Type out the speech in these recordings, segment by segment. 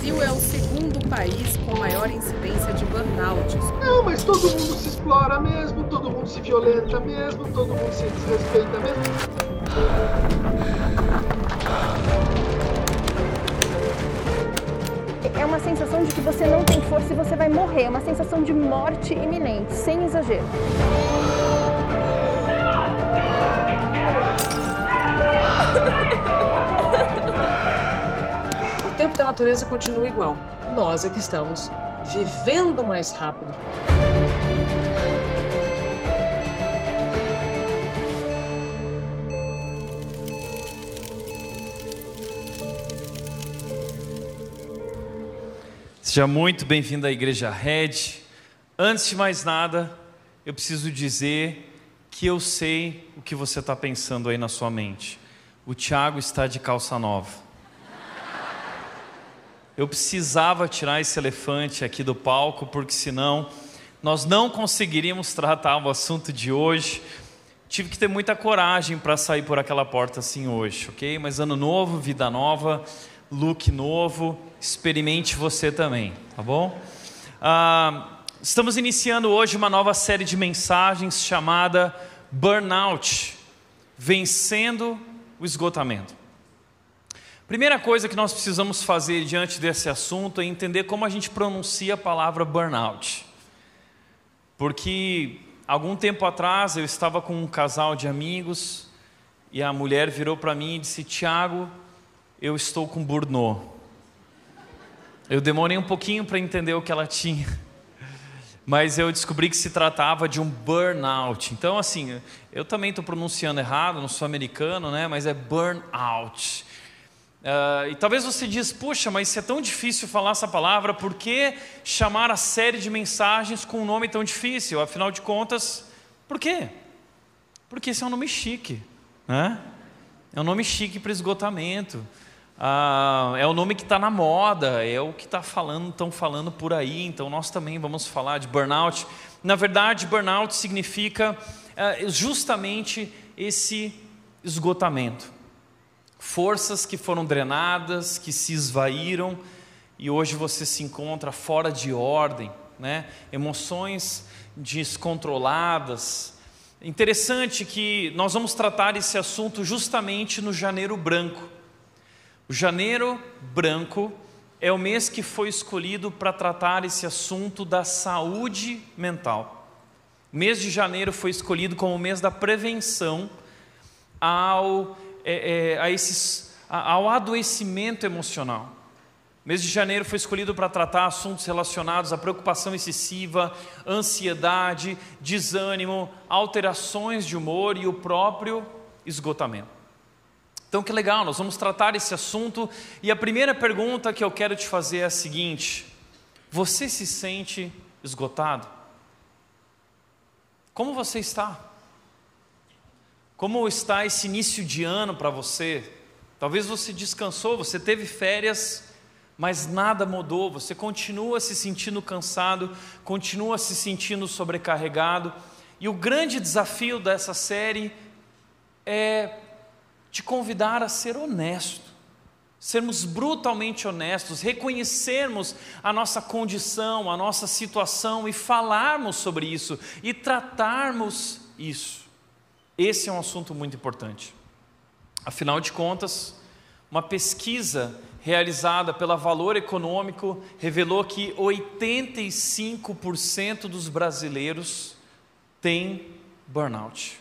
Brasil é o segundo país com maior incidência de burnout. Não, mas todo mundo se explora mesmo, todo mundo se violenta mesmo, todo mundo se desrespeita mesmo. É uma sensação de que você não tem força e você vai morrer. É uma sensação de morte iminente, sem exagero. Tempo da natureza continua igual. Nós é que estamos vivendo mais rápido. Seja muito bem-vindo à Igreja Red. Antes de mais nada, eu preciso dizer que eu sei o que você está pensando aí na sua mente. O Tiago está de calça nova. Eu precisava tirar esse elefante aqui do palco, porque senão nós não conseguiríamos tratar o assunto de hoje. Tive que ter muita coragem para sair por aquela porta assim hoje, ok? Mas ano novo, vida nova, look novo, experimente você também, tá bom? Ah, estamos iniciando hoje uma nova série de mensagens chamada Burnout Vencendo o Esgotamento. Primeira coisa que nós precisamos fazer diante desse assunto é entender como a gente pronuncia a palavra burnout. Porque algum tempo atrás eu estava com um casal de amigos e a mulher virou para mim e disse: Tiago, eu estou com burnout. Eu demorei um pouquinho para entender o que ela tinha, mas eu descobri que se tratava de um burnout. Então, assim, eu também estou pronunciando errado, não sou americano, né? Mas é burnout. Uh, e talvez você diz, puxa, mas se é tão difícil falar essa palavra, por que chamar a série de mensagens com um nome tão difícil? Afinal de contas, por quê? Porque esse é um nome chique, né? É um nome chique para esgotamento. Ah, é o nome que está na moda, é o que está falando, estão falando por aí. Então nós também vamos falar de burnout. Na verdade, burnout significa ah, justamente esse esgotamento forças que foram drenadas, que se esvaíram e hoje você se encontra fora de ordem, né? emoções descontroladas. Interessante que nós vamos tratar esse assunto justamente no janeiro branco. O janeiro branco é o mês que foi escolhido para tratar esse assunto da saúde mental. O mês de janeiro foi escolhido como o mês da prevenção ao é, é, a esses, a, ao adoecimento emocional. O mês de janeiro foi escolhido para tratar assuntos relacionados à preocupação excessiva, ansiedade, desânimo, alterações de humor e o próprio esgotamento. Então, que legal, nós vamos tratar esse assunto e a primeira pergunta que eu quero te fazer é a seguinte: você se sente esgotado? Como você está? Como está esse início de ano para você? Talvez você descansou, você teve férias, mas nada mudou, você continua se sentindo cansado, continua se sentindo sobrecarregado. E o grande desafio dessa série é te convidar a ser honesto, sermos brutalmente honestos, reconhecermos a nossa condição, a nossa situação e falarmos sobre isso e tratarmos isso. Esse é um assunto muito importante. Afinal de contas, uma pesquisa realizada pela Valor Econômico revelou que 85% dos brasileiros têm burnout.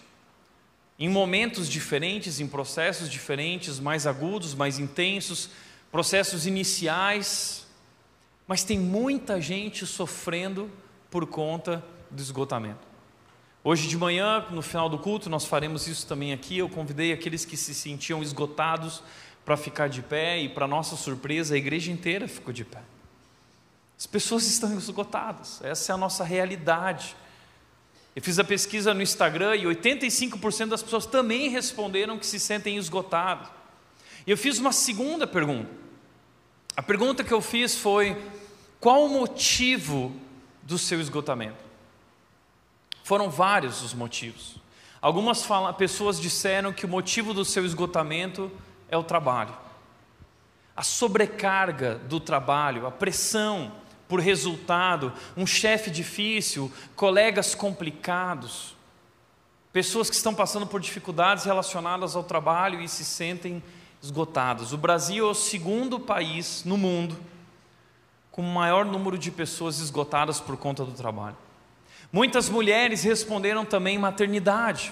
Em momentos diferentes, em processos diferentes, mais agudos, mais intensos, processos iniciais, mas tem muita gente sofrendo por conta do esgotamento. Hoje de manhã, no final do culto, nós faremos isso também aqui. Eu convidei aqueles que se sentiam esgotados para ficar de pé e, para nossa surpresa, a igreja inteira ficou de pé. As pessoas estão esgotadas, essa é a nossa realidade. Eu fiz a pesquisa no Instagram e 85% das pessoas também responderam que se sentem esgotados. E eu fiz uma segunda pergunta. A pergunta que eu fiz foi: qual o motivo do seu esgotamento? Foram vários os motivos. Algumas pessoas disseram que o motivo do seu esgotamento é o trabalho. a sobrecarga do trabalho, a pressão por resultado, um chefe difícil, colegas complicados, pessoas que estão passando por dificuldades relacionadas ao trabalho e se sentem esgotados. O Brasil é o segundo país no mundo com o maior número de pessoas esgotadas por conta do trabalho. Muitas mulheres responderam também maternidade.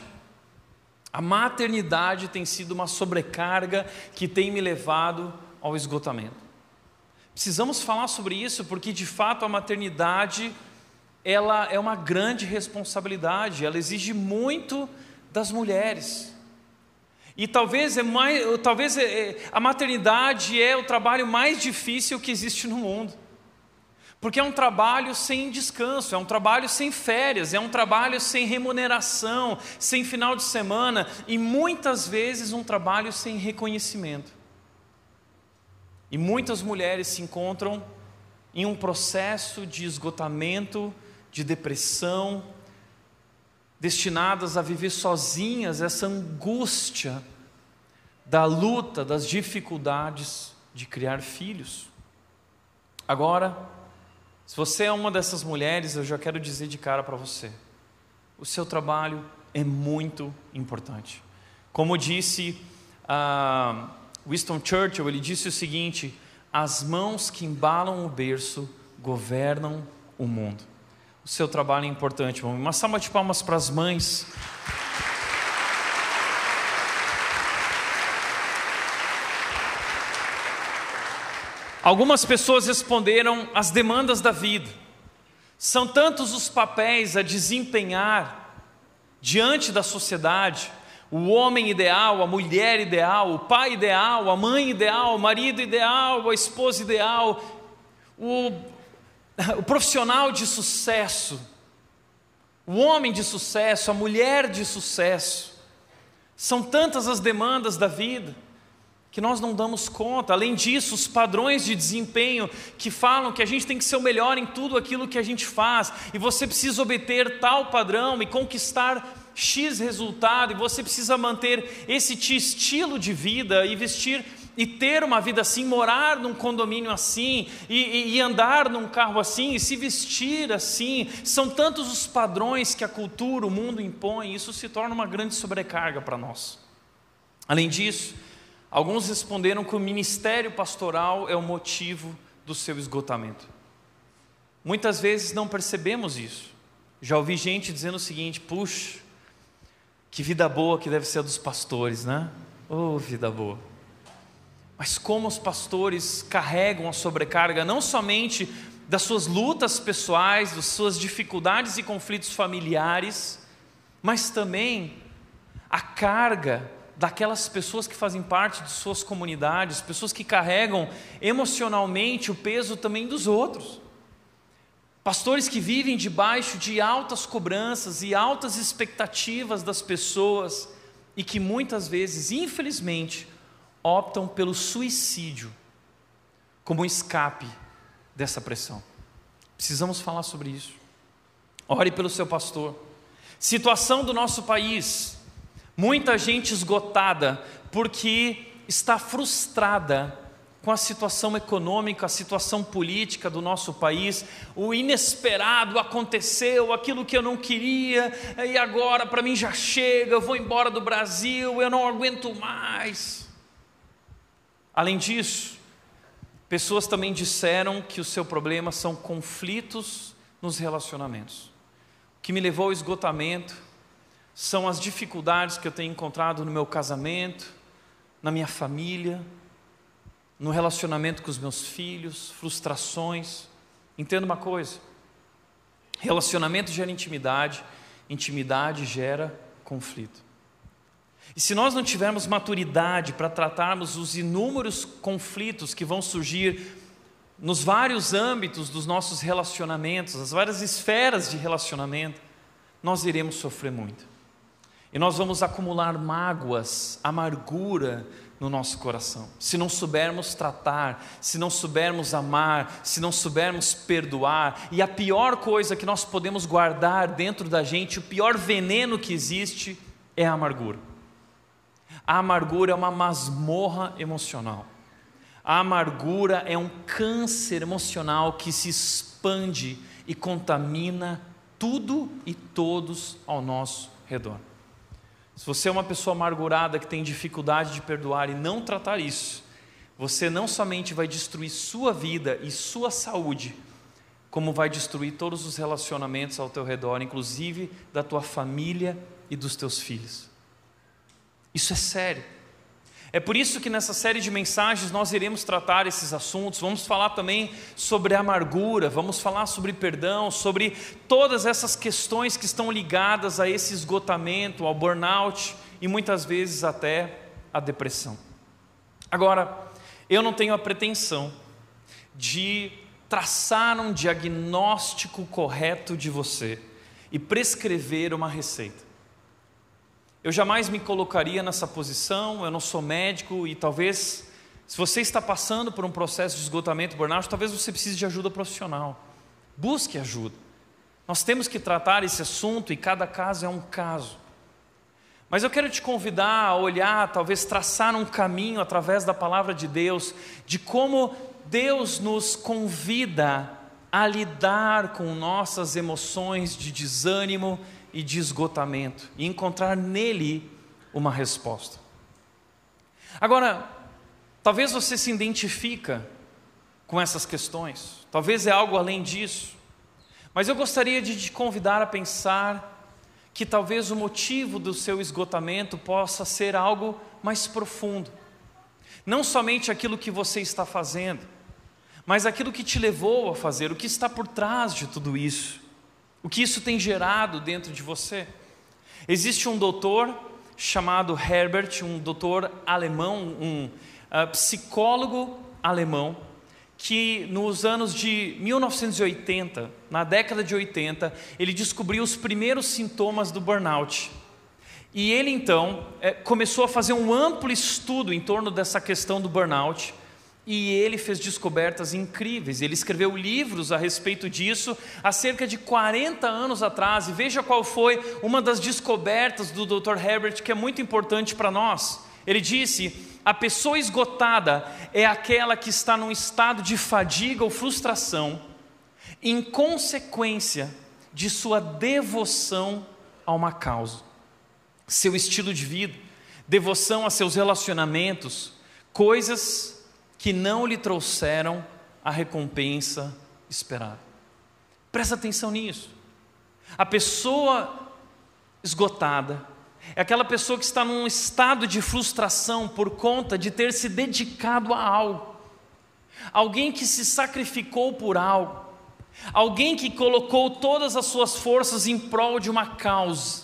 A maternidade tem sido uma sobrecarga que tem me levado ao esgotamento. Precisamos falar sobre isso porque de fato a maternidade ela é uma grande responsabilidade, ela exige muito das mulheres. E talvez é mais, talvez é, é, a maternidade é o trabalho mais difícil que existe no mundo. Porque é um trabalho sem descanso, é um trabalho sem férias, é um trabalho sem remuneração, sem final de semana e muitas vezes um trabalho sem reconhecimento. E muitas mulheres se encontram em um processo de esgotamento, de depressão, destinadas a viver sozinhas essa angústia da luta, das dificuldades de criar filhos. Agora, se você é uma dessas mulheres, eu já quero dizer de cara para você: o seu trabalho é muito importante. Como disse uh, Winston Churchill, ele disse o seguinte: as mãos que embalam o berço governam o mundo o seu trabalho é importante. Uma salva de palmas para as mães. Algumas pessoas responderam às demandas da vida. São tantos os papéis a desempenhar diante da sociedade: o homem ideal, a mulher ideal, o pai ideal, a mãe ideal, o marido ideal, a esposa ideal, o o profissional de sucesso, o homem de sucesso, a mulher de sucesso. São tantas as demandas da vida que nós não damos conta. Além disso, os padrões de desempenho que falam que a gente tem que ser o melhor em tudo aquilo que a gente faz, e você precisa obter tal padrão e conquistar X resultado, e você precisa manter esse estilo de vida e vestir e ter uma vida assim, morar num condomínio assim, e, e, e, andar num carro assim, e se vestir assim, são tantos os padrões que a cultura, o mundo impõe, isso se torna uma grande sobrecarga para nós. Além disso, alguns responderam que o ministério pastoral é o motivo do seu esgotamento. Muitas vezes não percebemos isso. Já ouvi gente dizendo o seguinte: puxa, que vida boa que deve ser a dos pastores, né? Oh, vida boa. Mas como os pastores carregam a sobrecarga não somente das suas lutas pessoais, das suas dificuldades e conflitos familiares, mas também a carga daquelas pessoas que fazem parte de suas comunidades, pessoas que carregam emocionalmente o peso também dos outros. Pastores que vivem debaixo de altas cobranças e altas expectativas das pessoas e que muitas vezes, infelizmente, optam pelo suicídio como escape dessa pressão. Precisamos falar sobre isso. Ore pelo seu pastor. Situação do nosso país. Muita gente esgotada porque está frustrada com a situação econômica, a situação política do nosso país, o inesperado aconteceu, aquilo que eu não queria, e agora para mim já chega, eu vou embora do Brasil, eu não aguento mais. Além disso, pessoas também disseram que o seu problema são conflitos nos relacionamentos. O que me levou ao esgotamento são as dificuldades que eu tenho encontrado no meu casamento, na minha família, no relacionamento com os meus filhos, frustrações. Entenda uma coisa: relacionamento gera intimidade, intimidade gera conflito. E se nós não tivermos maturidade para tratarmos os inúmeros conflitos que vão surgir nos vários âmbitos dos nossos relacionamentos, as várias esferas de relacionamento, nós iremos sofrer muito. E nós vamos acumular mágoas, amargura no nosso coração. Se não soubermos tratar, se não soubermos amar, se não soubermos perdoar, e a pior coisa que nós podemos guardar dentro da gente, o pior veneno que existe, é a amargura. A amargura é uma masmorra emocional. A amargura é um câncer emocional que se expande e contamina tudo e todos ao nosso redor. Se você é uma pessoa amargurada que tem dificuldade de perdoar e não tratar isso, você não somente vai destruir sua vida e sua saúde, como vai destruir todos os relacionamentos ao teu redor, inclusive da tua família e dos teus filhos. Isso é sério. É por isso que nessa série de mensagens nós iremos tratar esses assuntos. Vamos falar também sobre amargura, vamos falar sobre perdão, sobre todas essas questões que estão ligadas a esse esgotamento, ao burnout e muitas vezes até à depressão. Agora, eu não tenho a pretensão de traçar um diagnóstico correto de você e prescrever uma receita. Eu jamais me colocaria nessa posição, eu não sou médico e talvez, se você está passando por um processo de esgotamento, burnout, talvez você precise de ajuda profissional. Busque ajuda. Nós temos que tratar esse assunto e cada caso é um caso. Mas eu quero te convidar a olhar, talvez traçar um caminho através da palavra de Deus, de como Deus nos convida a lidar com nossas emoções de desânimo, e de esgotamento e encontrar nele uma resposta. Agora, talvez você se identifica com essas questões, talvez é algo além disso, mas eu gostaria de te convidar a pensar que talvez o motivo do seu esgotamento possa ser algo mais profundo. Não somente aquilo que você está fazendo, mas aquilo que te levou a fazer, o que está por trás de tudo isso o que isso tem gerado dentro de você. Existe um doutor chamado Herbert, um doutor alemão, um uh, psicólogo alemão, que nos anos de 1980, na década de 80, ele descobriu os primeiros sintomas do burnout. E ele então é, começou a fazer um amplo estudo em torno dessa questão do burnout e ele fez descobertas incríveis. Ele escreveu livros a respeito disso há cerca de 40 anos atrás. E veja qual foi uma das descobertas do Dr. Herbert que é muito importante para nós. Ele disse: a pessoa esgotada é aquela que está num estado de fadiga ou frustração, em consequência de sua devoção a uma causa, seu estilo de vida, devoção a seus relacionamentos, coisas que não lhe trouxeram a recompensa esperada. Presta atenção nisso. A pessoa esgotada é aquela pessoa que está num estado de frustração por conta de ter se dedicado a algo. Alguém que se sacrificou por algo. Alguém que colocou todas as suas forças em prol de uma causa.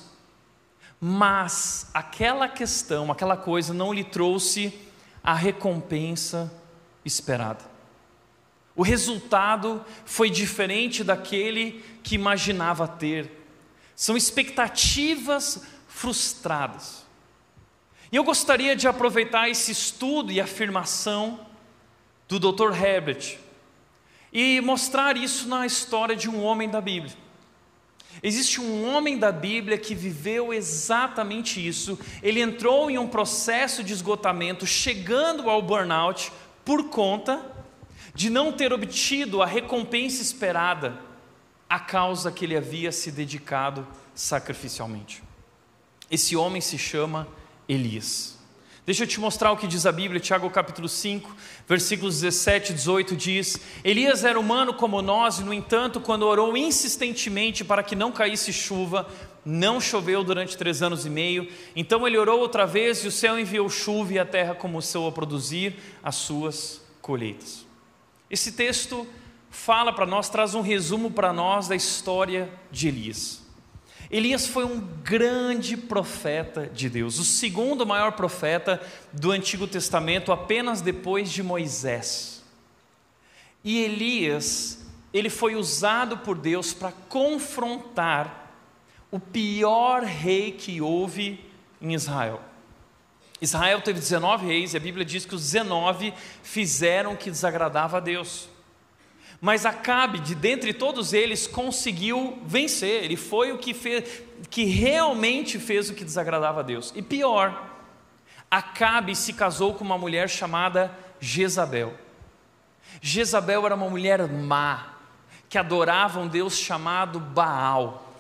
Mas aquela questão, aquela coisa não lhe trouxe a recompensa esperada. O resultado foi diferente daquele que imaginava ter. São expectativas frustradas. E eu gostaria de aproveitar esse estudo e afirmação do Dr. Herbert e mostrar isso na história de um homem da Bíblia. Existe um homem da Bíblia que viveu exatamente isso. Ele entrou em um processo de esgotamento, chegando ao burnout, por conta de não ter obtido a recompensa esperada à causa que ele havia se dedicado sacrificialmente. Esse homem se chama Elias. Deixa eu te mostrar o que diz a Bíblia, Tiago capítulo 5, versículos 17 e 18 diz: Elias era humano como nós, e no entanto, quando orou insistentemente para que não caísse chuva, não choveu durante três anos e meio. Então ele orou outra vez, e o céu enviou chuva, e a terra começou a produzir as suas colheitas. Esse texto fala para nós, traz um resumo para nós da história de Elias. Elias foi um grande profeta de Deus, o segundo maior profeta do Antigo Testamento, apenas depois de Moisés. E Elias, ele foi usado por Deus para confrontar o pior rei que houve em Israel. Israel teve 19 reis e a Bíblia diz que os 19 fizeram o que desagradava a Deus. Mas Acabe, de dentre todos eles, conseguiu vencer. Ele foi o que fez, que realmente fez o que desagradava a Deus. E pior, Acabe se casou com uma mulher chamada Jezabel. Jezabel era uma mulher má, que adorava um Deus chamado Baal.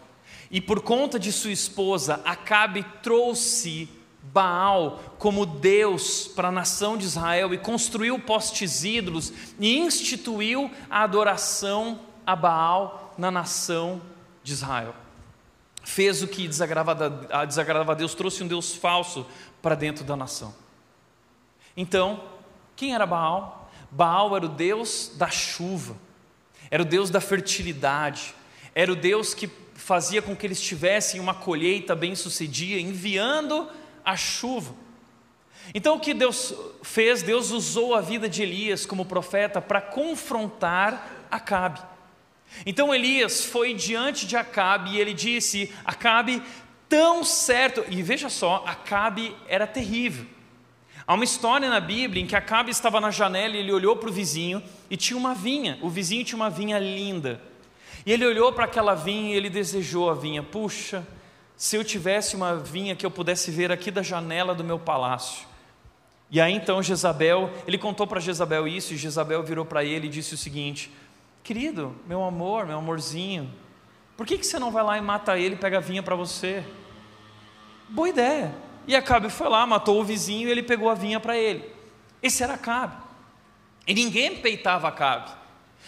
E por conta de sua esposa, Acabe trouxe Baal como Deus para a nação de Israel e construiu postes ídolos e instituiu a adoração a Baal na nação de Israel. Fez o que desagradava a Deus, trouxe um Deus falso para dentro da nação. Então, quem era Baal? Baal era o Deus da chuva, era o Deus da fertilidade, era o Deus que fazia com que eles tivessem uma colheita bem-sucedida, enviando a chuva. Então o que Deus fez? Deus usou a vida de Elias como profeta para confrontar Acabe. Então Elias foi diante de Acabe e ele disse: Acabe, tão certo. E veja só, Acabe era terrível. Há uma história na Bíblia em que Acabe estava na janela e ele olhou para o vizinho e tinha uma vinha. O vizinho tinha uma vinha linda. E ele olhou para aquela vinha e ele desejou a vinha. Puxa, se eu tivesse uma vinha que eu pudesse ver aqui da janela do meu palácio. E aí então Jezabel, ele contou para Jezabel isso, e Jezabel virou para ele e disse o seguinte: Querido, meu amor, meu amorzinho, por que, que você não vai lá e mata ele e pega a vinha para você? Boa ideia. E Acabe foi lá, matou o vizinho e ele pegou a vinha para ele. Esse era Acabe. E ninguém peitava Acabe.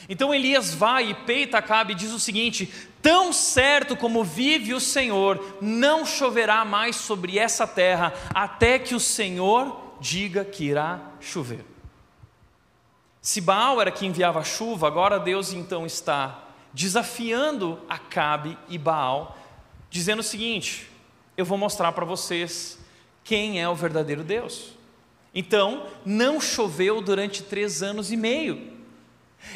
Então Elias vai e peita Acabe e diz o seguinte: Tão certo como vive o Senhor, não choverá mais sobre essa terra, até que o Senhor diga que irá chover. Se Baal era que enviava a chuva, agora Deus então está desafiando Acabe e Baal, dizendo o seguinte: Eu vou mostrar para vocês quem é o verdadeiro Deus. Então, não choveu durante três anos e meio.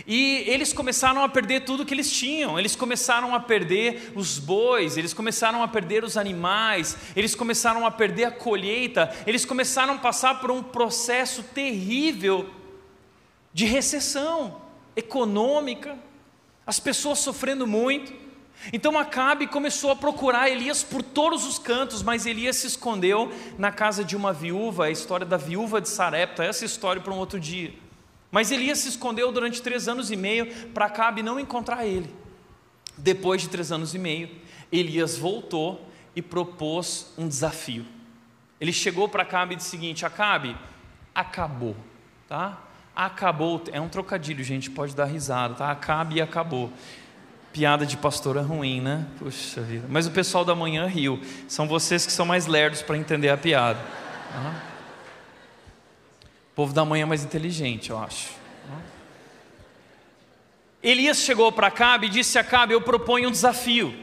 E eles começaram a perder tudo que eles tinham, eles começaram a perder os bois, eles começaram a perder os animais, eles começaram a perder a colheita, eles começaram a passar por um processo terrível de recessão econômica, as pessoas sofrendo muito. Então Acabe começou a procurar Elias por todos os cantos, mas Elias se escondeu na casa de uma viúva, a história da viúva de Sarepta, essa história para um outro dia. Mas Elias se escondeu durante três anos e meio para Acabe não encontrar ele. Depois de três anos e meio, Elias voltou e propôs um desafio. Ele chegou para Acabe e disse o seguinte: Acabe, acabou, tá? Acabou, é um trocadilho, gente, pode dar risada, tá? Acabe e acabou. Piada de pastor é ruim, né? Puxa vida. Mas o pessoal da manhã riu. São vocês que são mais lerdos para entender a piada. Uhum povo da manhã é mais inteligente, eu acho. Elias chegou para Acabe e disse a Acabe: Eu proponho um desafio.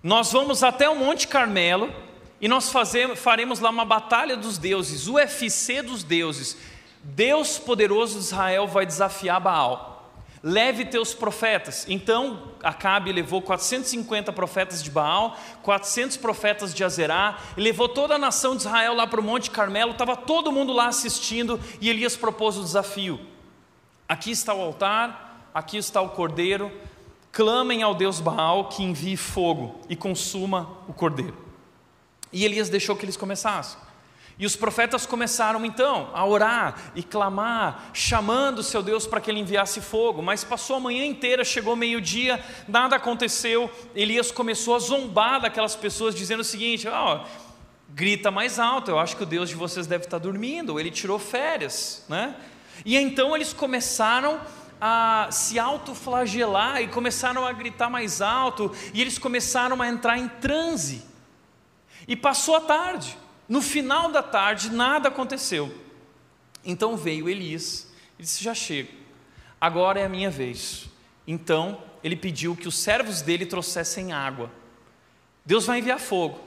Nós vamos até o Monte Carmelo e nós faremos lá uma batalha dos deuses, UFC dos deuses. Deus poderoso de Israel vai desafiar Baal leve teus profetas. Então Acabe levou 450 profetas de Baal, 400 profetas de Azerá, levou toda a nação de Israel lá para o Monte Carmelo, estava todo mundo lá assistindo e Elias propôs o desafio. Aqui está o altar, aqui está o cordeiro, clamem ao Deus Baal que envie fogo e consuma o cordeiro. E Elias deixou que eles começassem. E os profetas começaram então a orar e clamar, chamando o seu Deus para que ele enviasse fogo, mas passou a manhã inteira, chegou meio-dia, nada aconteceu. Elias começou a zombar daquelas pessoas, dizendo o seguinte: oh, grita mais alto, eu acho que o Deus de vocês deve estar dormindo, ele tirou férias, né? E então eles começaram a se autoflagelar e começaram a gritar mais alto, e eles começaram a entrar em transe. E passou a tarde. No final da tarde, nada aconteceu. Então veio Elias e disse: Já chego, agora é a minha vez. Então ele pediu que os servos dele trouxessem água. Deus vai enviar fogo.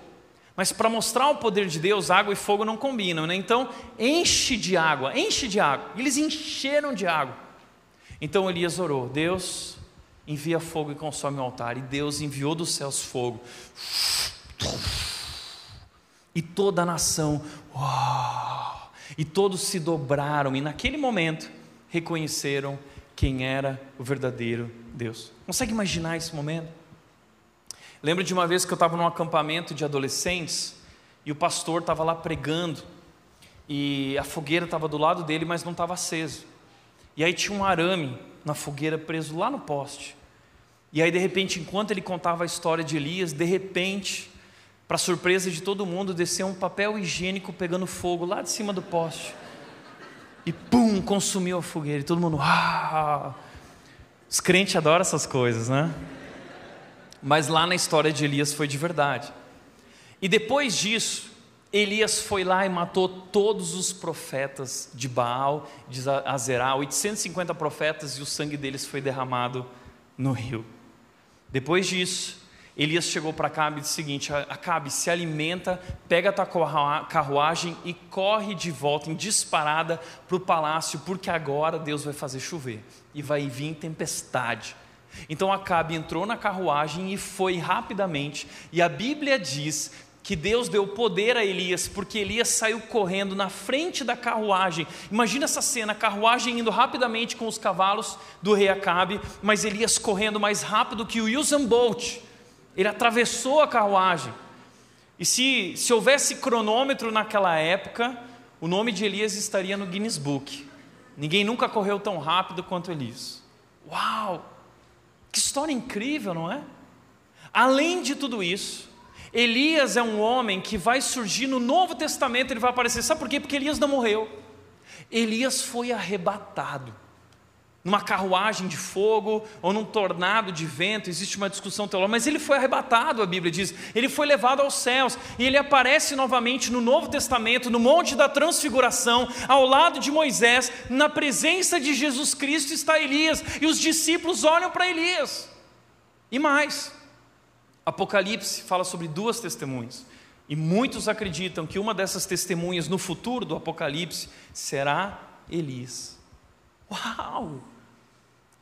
Mas para mostrar o poder de Deus, água e fogo não combinam, né? Então, enche de água, enche de água. Eles encheram de água. Então Elias orou: Deus, envia fogo e consome o altar. E Deus enviou dos céus fogo. E toda a nação, uau! E todos se dobraram, e naquele momento reconheceram quem era o verdadeiro Deus. Consegue imaginar esse momento? Lembro de uma vez que eu estava num acampamento de adolescentes e o pastor estava lá pregando. e a fogueira estava do lado dele, mas não estava aceso. E aí tinha um arame na fogueira preso lá no poste. E aí, de repente, enquanto ele contava a história de Elias, de repente, para surpresa de todo mundo, desceu um papel higiênico pegando fogo lá de cima do poste. E pum, consumiu a fogueira. E todo mundo, ah! Os crentes adoram essas coisas, né? Mas lá na história de Elias foi de verdade. E depois disso, Elias foi lá e matou todos os profetas de Baal, de Azerá, 850 profetas, e o sangue deles foi derramado no rio. Depois disso, Elias chegou para Acabe e disse o seguinte: Acabe, se alimenta, pega a tua carruagem e corre de volta em disparada para o palácio, porque agora Deus vai fazer chover e vai vir tempestade. Então Acabe entrou na carruagem e foi rapidamente, e a Bíblia diz que Deus deu poder a Elias, porque Elias saiu correndo na frente da carruagem. Imagina essa cena, a carruagem indo rapidamente com os cavalos do rei Acabe, mas Elias correndo mais rápido que o Usain Bolt. Ele atravessou a carruagem. E se, se houvesse cronômetro naquela época, o nome de Elias estaria no Guinness Book. Ninguém nunca correu tão rápido quanto Elias. Uau! Que história incrível, não é? Além de tudo isso, Elias é um homem que vai surgir no Novo Testamento, ele vai aparecer. Sabe por quê? Porque Elias não morreu. Elias foi arrebatado. Numa carruagem de fogo ou num tornado de vento, existe uma discussão teológica, mas ele foi arrebatado, a Bíblia diz. Ele foi levado aos céus e ele aparece novamente no Novo Testamento, no Monte da Transfiguração, ao lado de Moisés, na presença de Jesus Cristo está Elias, e os discípulos olham para Elias. E mais, Apocalipse fala sobre duas testemunhas. E muitos acreditam que uma dessas testemunhas no futuro do Apocalipse será Elias. Uau!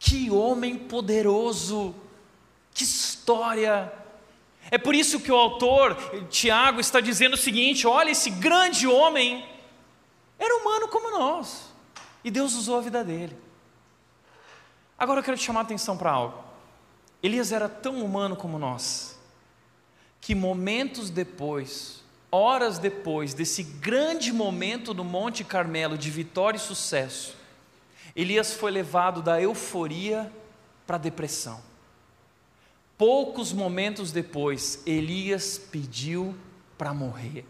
Que homem poderoso! Que história! É por isso que o autor, Tiago, está dizendo o seguinte: olha, esse grande homem era humano como nós, e Deus usou a vida dele. Agora eu quero te chamar a atenção para algo. Elias era tão humano como nós, que momentos depois, horas depois desse grande momento no Monte Carmelo de vitória e sucesso, Elias foi levado da euforia para a depressão. Poucos momentos depois, Elias pediu para morrer.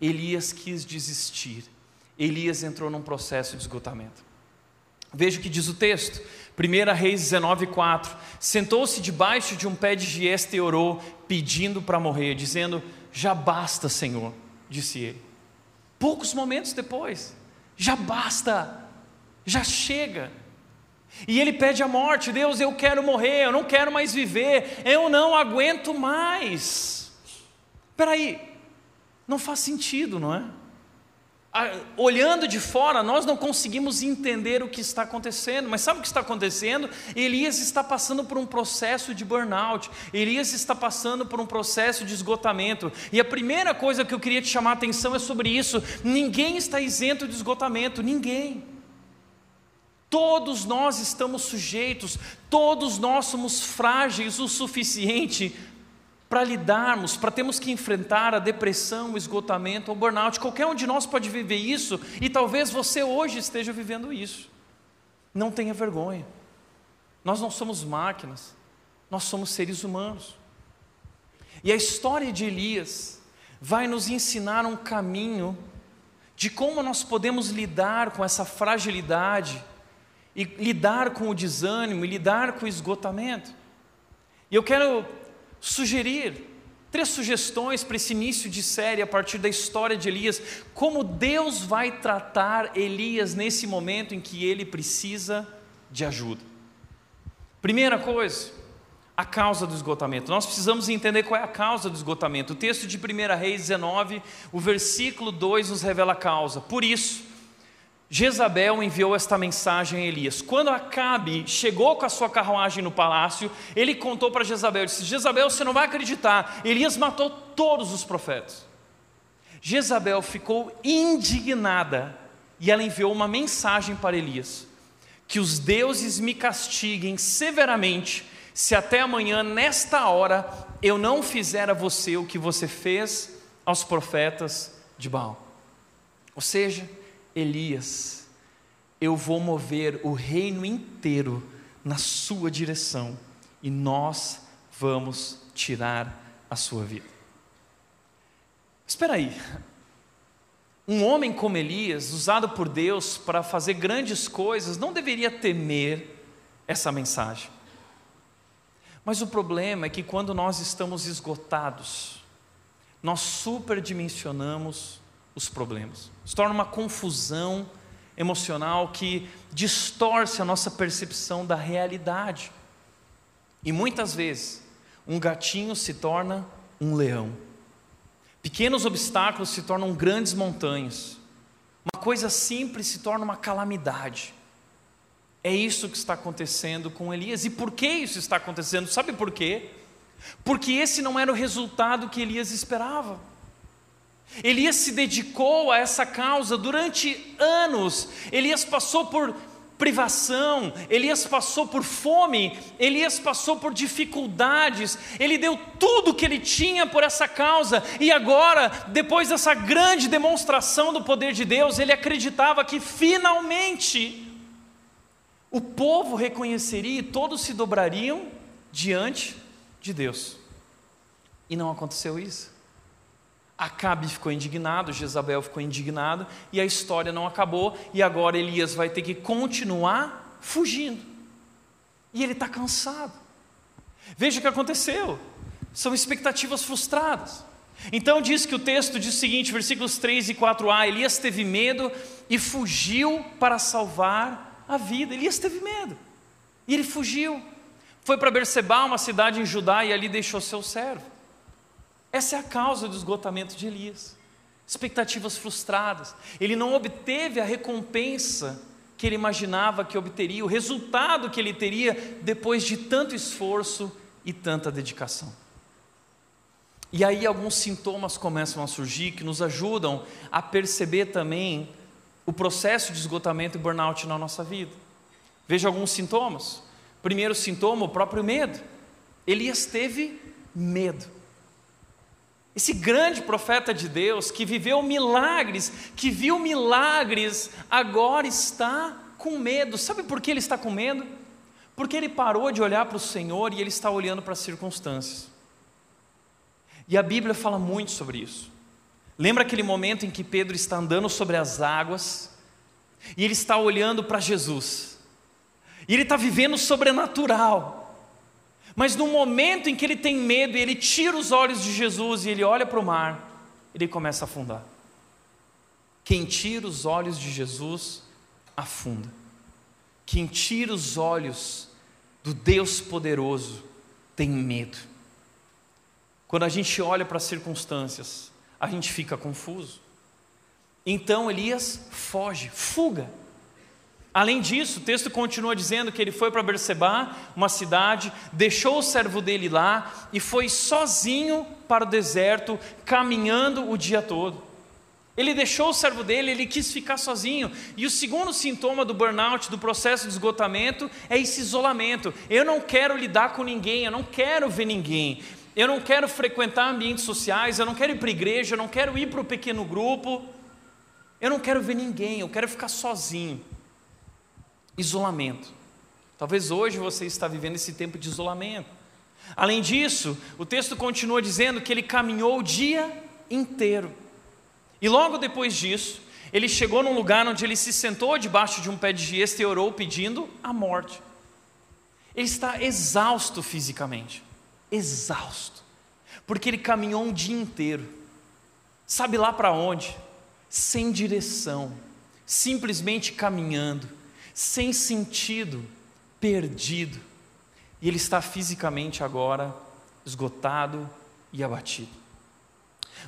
Elias quis desistir. Elias entrou num processo de esgotamento. Veja o que diz o texto. 1 Reis 19,4: Sentou-se debaixo de um pé de giesta e orou, pedindo para morrer, dizendo: Já basta, Senhor, disse ele. Poucos momentos depois, já basta, já chega. E ele pede a morte: Deus, eu quero morrer, eu não quero mais viver, eu não aguento mais. Espera aí, não faz sentido, não é? olhando de fora, nós não conseguimos entender o que está acontecendo, mas sabe o que está acontecendo? Elias está passando por um processo de burnout, Elias está passando por um processo de esgotamento, e a primeira coisa que eu queria te chamar a atenção é sobre isso: ninguém está isento de esgotamento, ninguém. Todos nós estamos sujeitos, todos nós somos frágeis o suficiente para lidarmos, para termos que enfrentar a depressão, o esgotamento, o burnout. Qualquer um de nós pode viver isso e talvez você hoje esteja vivendo isso. Não tenha vergonha. Nós não somos máquinas, nós somos seres humanos. E a história de Elias vai nos ensinar um caminho de como nós podemos lidar com essa fragilidade e lidar com o desânimo e lidar com o esgotamento. E eu quero sugerir três sugestões para esse início de série a partir da história de Elias, como Deus vai tratar Elias nesse momento em que ele precisa de ajuda. Primeira coisa, a causa do esgotamento. Nós precisamos entender qual é a causa do esgotamento. O texto de 1 Reis 19, o versículo 2 nos revela a causa. Por isso, Jezabel enviou esta mensagem a Elias. Quando Acabe chegou com a sua carruagem no palácio, ele contou para Jezabel: disse, Jezabel, você não vai acreditar, Elias matou todos os profetas. Jezabel ficou indignada e ela enviou uma mensagem para Elias: Que os deuses me castiguem severamente, se até amanhã, nesta hora, eu não fizer a você o que você fez aos profetas de Baal. Ou seja, Elias, eu vou mover o reino inteiro na sua direção e nós vamos tirar a sua vida. Espera aí. Um homem como Elias, usado por Deus para fazer grandes coisas, não deveria temer essa mensagem. Mas o problema é que quando nós estamos esgotados, nós superdimensionamos os problemas. Se torna uma confusão emocional que distorce a nossa percepção da realidade. E muitas vezes, um gatinho se torna um leão. Pequenos obstáculos se tornam grandes montanhas. Uma coisa simples se torna uma calamidade. É isso que está acontecendo com Elias. E por que isso está acontecendo? Sabe por quê? Porque esse não era o resultado que Elias esperava. Elias se dedicou a essa causa durante anos. Elias passou por privação, Elias passou por fome, Elias passou por dificuldades, ele deu tudo que ele tinha por essa causa, e agora, depois dessa grande demonstração do poder de Deus, ele acreditava que finalmente o povo reconheceria e todos se dobrariam diante de Deus. E não aconteceu isso. Acabe ficou indignado, Jezabel ficou indignado, e a história não acabou, e agora Elias vai ter que continuar fugindo. E ele está cansado. Veja o que aconteceu: são expectativas frustradas. Então diz que o texto diz o seguinte, versículos 3 e 4a: Elias teve medo e fugiu para salvar a vida. Elias teve medo. E ele fugiu. Foi para Berseba, uma cidade em Judá, e ali deixou seu servo. Essa é a causa do esgotamento de Elias. Expectativas frustradas. Ele não obteve a recompensa que ele imaginava que obteria, o resultado que ele teria depois de tanto esforço e tanta dedicação. E aí alguns sintomas começam a surgir que nos ajudam a perceber também o processo de esgotamento e burnout na nossa vida. Veja alguns sintomas. Primeiro sintoma, o próprio medo. Elias teve medo. Esse grande profeta de Deus, que viveu milagres, que viu milagres, agora está com medo. Sabe por que ele está com medo? Porque ele parou de olhar para o Senhor e ele está olhando para as circunstâncias. E a Bíblia fala muito sobre isso. Lembra aquele momento em que Pedro está andando sobre as águas e ele está olhando para Jesus, e ele está vivendo sobrenatural, mas no momento em que ele tem medo ele tira os olhos de Jesus e ele olha para o mar, ele começa a afundar. Quem tira os olhos de Jesus, afunda. Quem tira os olhos do Deus poderoso, tem medo. Quando a gente olha para as circunstâncias, a gente fica confuso. Então Elias foge, fuga. Além disso, o texto continua dizendo que ele foi para Berseba, uma cidade, deixou o servo dele lá e foi sozinho para o deserto, caminhando o dia todo. Ele deixou o servo dele, ele quis ficar sozinho. E o segundo sintoma do burnout, do processo de esgotamento, é esse isolamento. Eu não quero lidar com ninguém, eu não quero ver ninguém. Eu não quero frequentar ambientes sociais, eu não quero ir para a igreja, eu não quero ir para o pequeno grupo, eu não quero ver ninguém, eu quero ficar sozinho. Isolamento. Talvez hoje você está vivendo esse tempo de isolamento. Além disso, o texto continua dizendo que ele caminhou o dia inteiro. E logo depois disso, ele chegou num lugar onde ele se sentou debaixo de um pé de giesta e orou pedindo a morte. Ele está exausto fisicamente exausto, porque ele caminhou um dia inteiro, sabe lá para onde? Sem direção, simplesmente caminhando, sem sentido, perdido, e ele está fisicamente agora esgotado e abatido.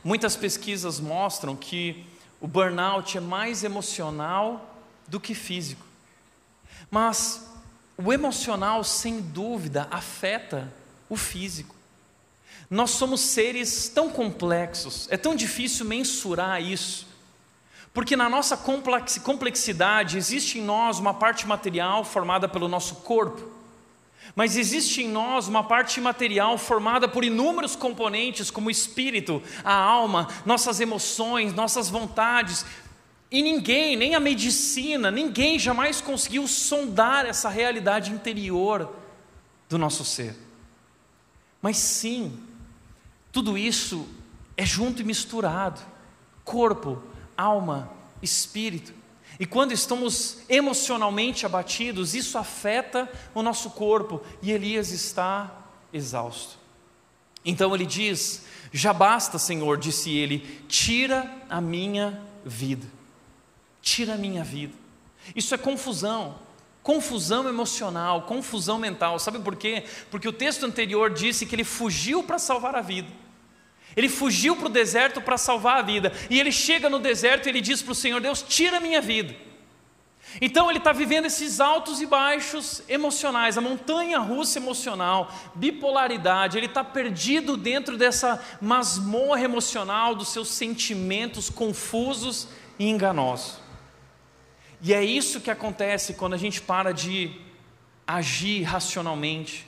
Muitas pesquisas mostram que o burnout é mais emocional do que físico. Mas o emocional, sem dúvida, afeta o físico. Nós somos seres tão complexos, é tão difícil mensurar isso, porque na nossa complexidade existe em nós uma parte material formada pelo nosso corpo, mas existe em nós uma parte material formada por inúmeros componentes, como o espírito, a alma, nossas emoções, nossas vontades, E ninguém, nem a medicina, ninguém jamais conseguiu sondar essa realidade interior do nosso ser. Mas sim, tudo isso é junto e misturado. Corpo, alma, espírito. E quando estamos emocionalmente abatidos, isso afeta o nosso corpo e Elias está exausto. Então ele diz: Já basta, Senhor, disse ele, tira a minha vida. Tira a minha vida. Isso é confusão, confusão emocional, confusão mental. Sabe por quê? Porque o texto anterior disse que ele fugiu para salvar a vida. Ele fugiu para o deserto para salvar a vida. E ele chega no deserto e ele diz para o Senhor: Deus, tira a minha vida. Então ele está vivendo esses altos e baixos emocionais, a montanha russa emocional, bipolaridade. Ele está perdido dentro dessa masmorra emocional dos seus sentimentos confusos e enganosos. E é isso que acontece quando a gente para de agir racionalmente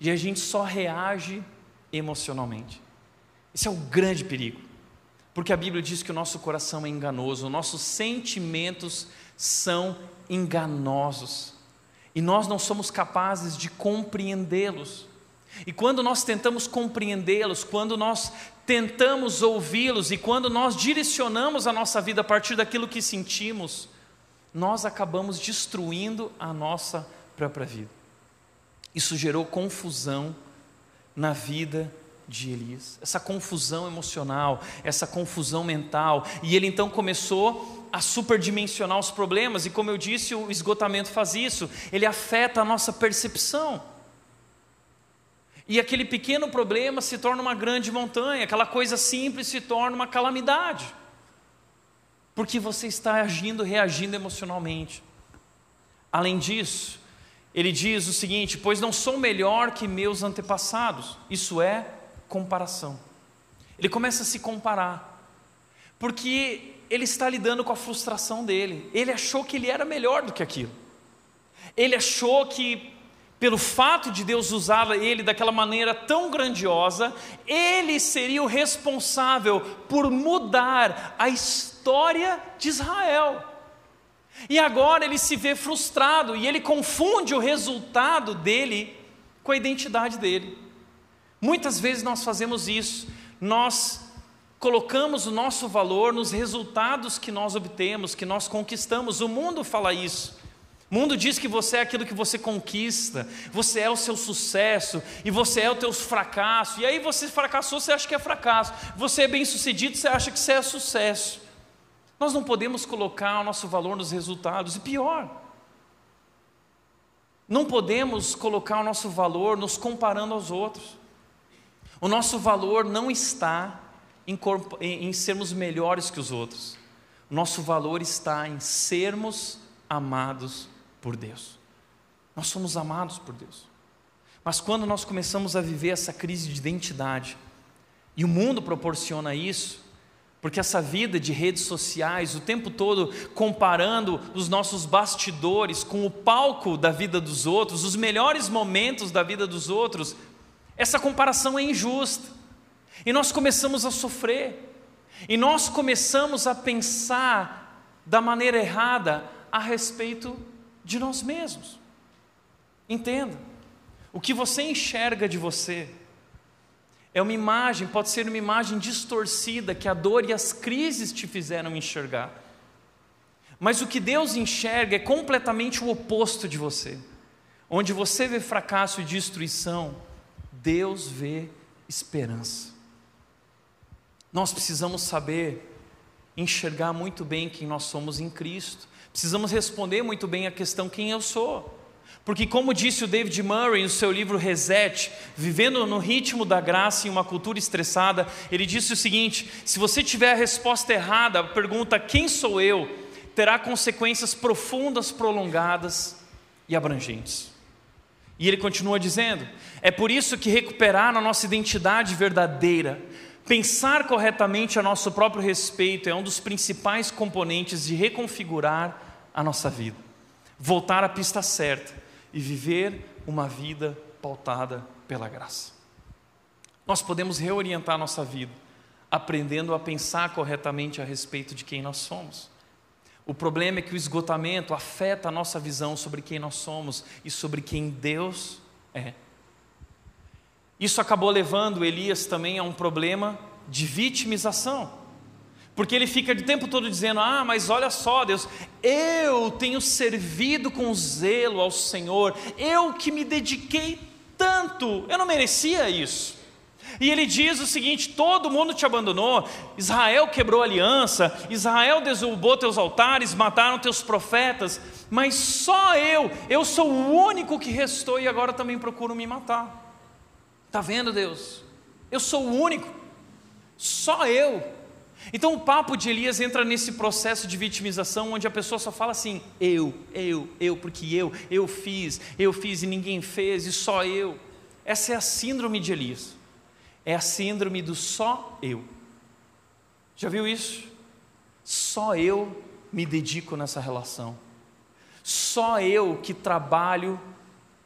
e a gente só reage emocionalmente. Esse é o grande perigo. Porque a Bíblia diz que o nosso coração é enganoso, nossos sentimentos são enganosos. E nós não somos capazes de compreendê-los. E quando nós tentamos compreendê-los, quando nós tentamos ouvi-los e quando nós direcionamos a nossa vida a partir daquilo que sentimos, nós acabamos destruindo a nossa própria vida. Isso gerou confusão na vida de Elias, essa confusão emocional, essa confusão mental, e ele então começou a superdimensionar os problemas, e como eu disse, o esgotamento faz isso, ele afeta a nossa percepção. E aquele pequeno problema se torna uma grande montanha, aquela coisa simples se torna uma calamidade, porque você está agindo, reagindo emocionalmente. Além disso, ele diz o seguinte: Pois não sou melhor que meus antepassados, isso é, comparação. Ele começa a se comparar, porque ele está lidando com a frustração dele. Ele achou que ele era melhor do que aquilo. Ele achou que, pelo fato de Deus usar ele daquela maneira tão grandiosa, ele seria o responsável por mudar a história de Israel. E agora ele se vê frustrado e ele confunde o resultado dele com a identidade dele. Muitas vezes nós fazemos isso, nós colocamos o nosso valor nos resultados que nós obtemos, que nós conquistamos. O mundo fala isso. O mundo diz que você é aquilo que você conquista, você é o seu sucesso e você é o teu fracasso. E aí você fracassou, você acha que é fracasso. Você é bem sucedido, você acha que você é sucesso. Nós não podemos colocar o nosso valor nos resultados. E pior, não podemos colocar o nosso valor nos comparando aos outros. O nosso valor não está em, em, sermos melhores que os outros. O nosso valor está em sermos amados por Deus. Nós somos amados por Deus. Mas quando nós começamos a viver essa crise de identidade, e o mundo proporciona isso, porque essa vida de redes sociais, o tempo todo comparando os nossos bastidores com o palco da vida dos outros, os melhores momentos da vida dos outros, essa comparação é injusta. E nós começamos a sofrer. E nós começamos a pensar da maneira errada a respeito de nós mesmos. Entenda. O que você enxerga de você é uma imagem, pode ser uma imagem distorcida que a dor e as crises te fizeram enxergar. Mas o que Deus enxerga é completamente o oposto de você. Onde você vê fracasso e destruição, Deus vê esperança. Nós precisamos saber enxergar muito bem quem nós somos em Cristo. Precisamos responder muito bem a questão quem eu sou. Porque, como disse o David Murray no seu livro Reset, vivendo no ritmo da graça em uma cultura estressada, ele disse o seguinte: se você tiver a resposta errada, a pergunta quem sou eu, terá consequências profundas, prolongadas e abrangentes. E ele continua dizendo: é por isso que recuperar a nossa identidade verdadeira, pensar corretamente a nosso próprio respeito é um dos principais componentes de reconfigurar a nossa vida. Voltar à pista certa e viver uma vida pautada pela graça. Nós podemos reorientar nossa vida aprendendo a pensar corretamente a respeito de quem nós somos. O problema é que o esgotamento afeta a nossa visão sobre quem nós somos e sobre quem Deus é. Isso acabou levando Elias também a um problema de vitimização. Porque ele fica o tempo todo dizendo: Ah, mas olha só, Deus, eu tenho servido com zelo ao Senhor, eu que me dediquei tanto, eu não merecia isso. E ele diz o seguinte: todo mundo te abandonou, Israel quebrou aliança, Israel derrubou teus altares, mataram teus profetas, mas só eu, eu sou o único que restou e agora também procuro me matar. Está vendo, Deus? Eu sou o único, só eu. Então o papo de Elias entra nesse processo de vitimização onde a pessoa só fala assim: eu, eu, eu, porque eu, eu fiz, eu fiz e ninguém fez e só eu. Essa é a síndrome de Elias. É a síndrome do só eu. Já viu isso? Só eu me dedico nessa relação. Só eu que trabalho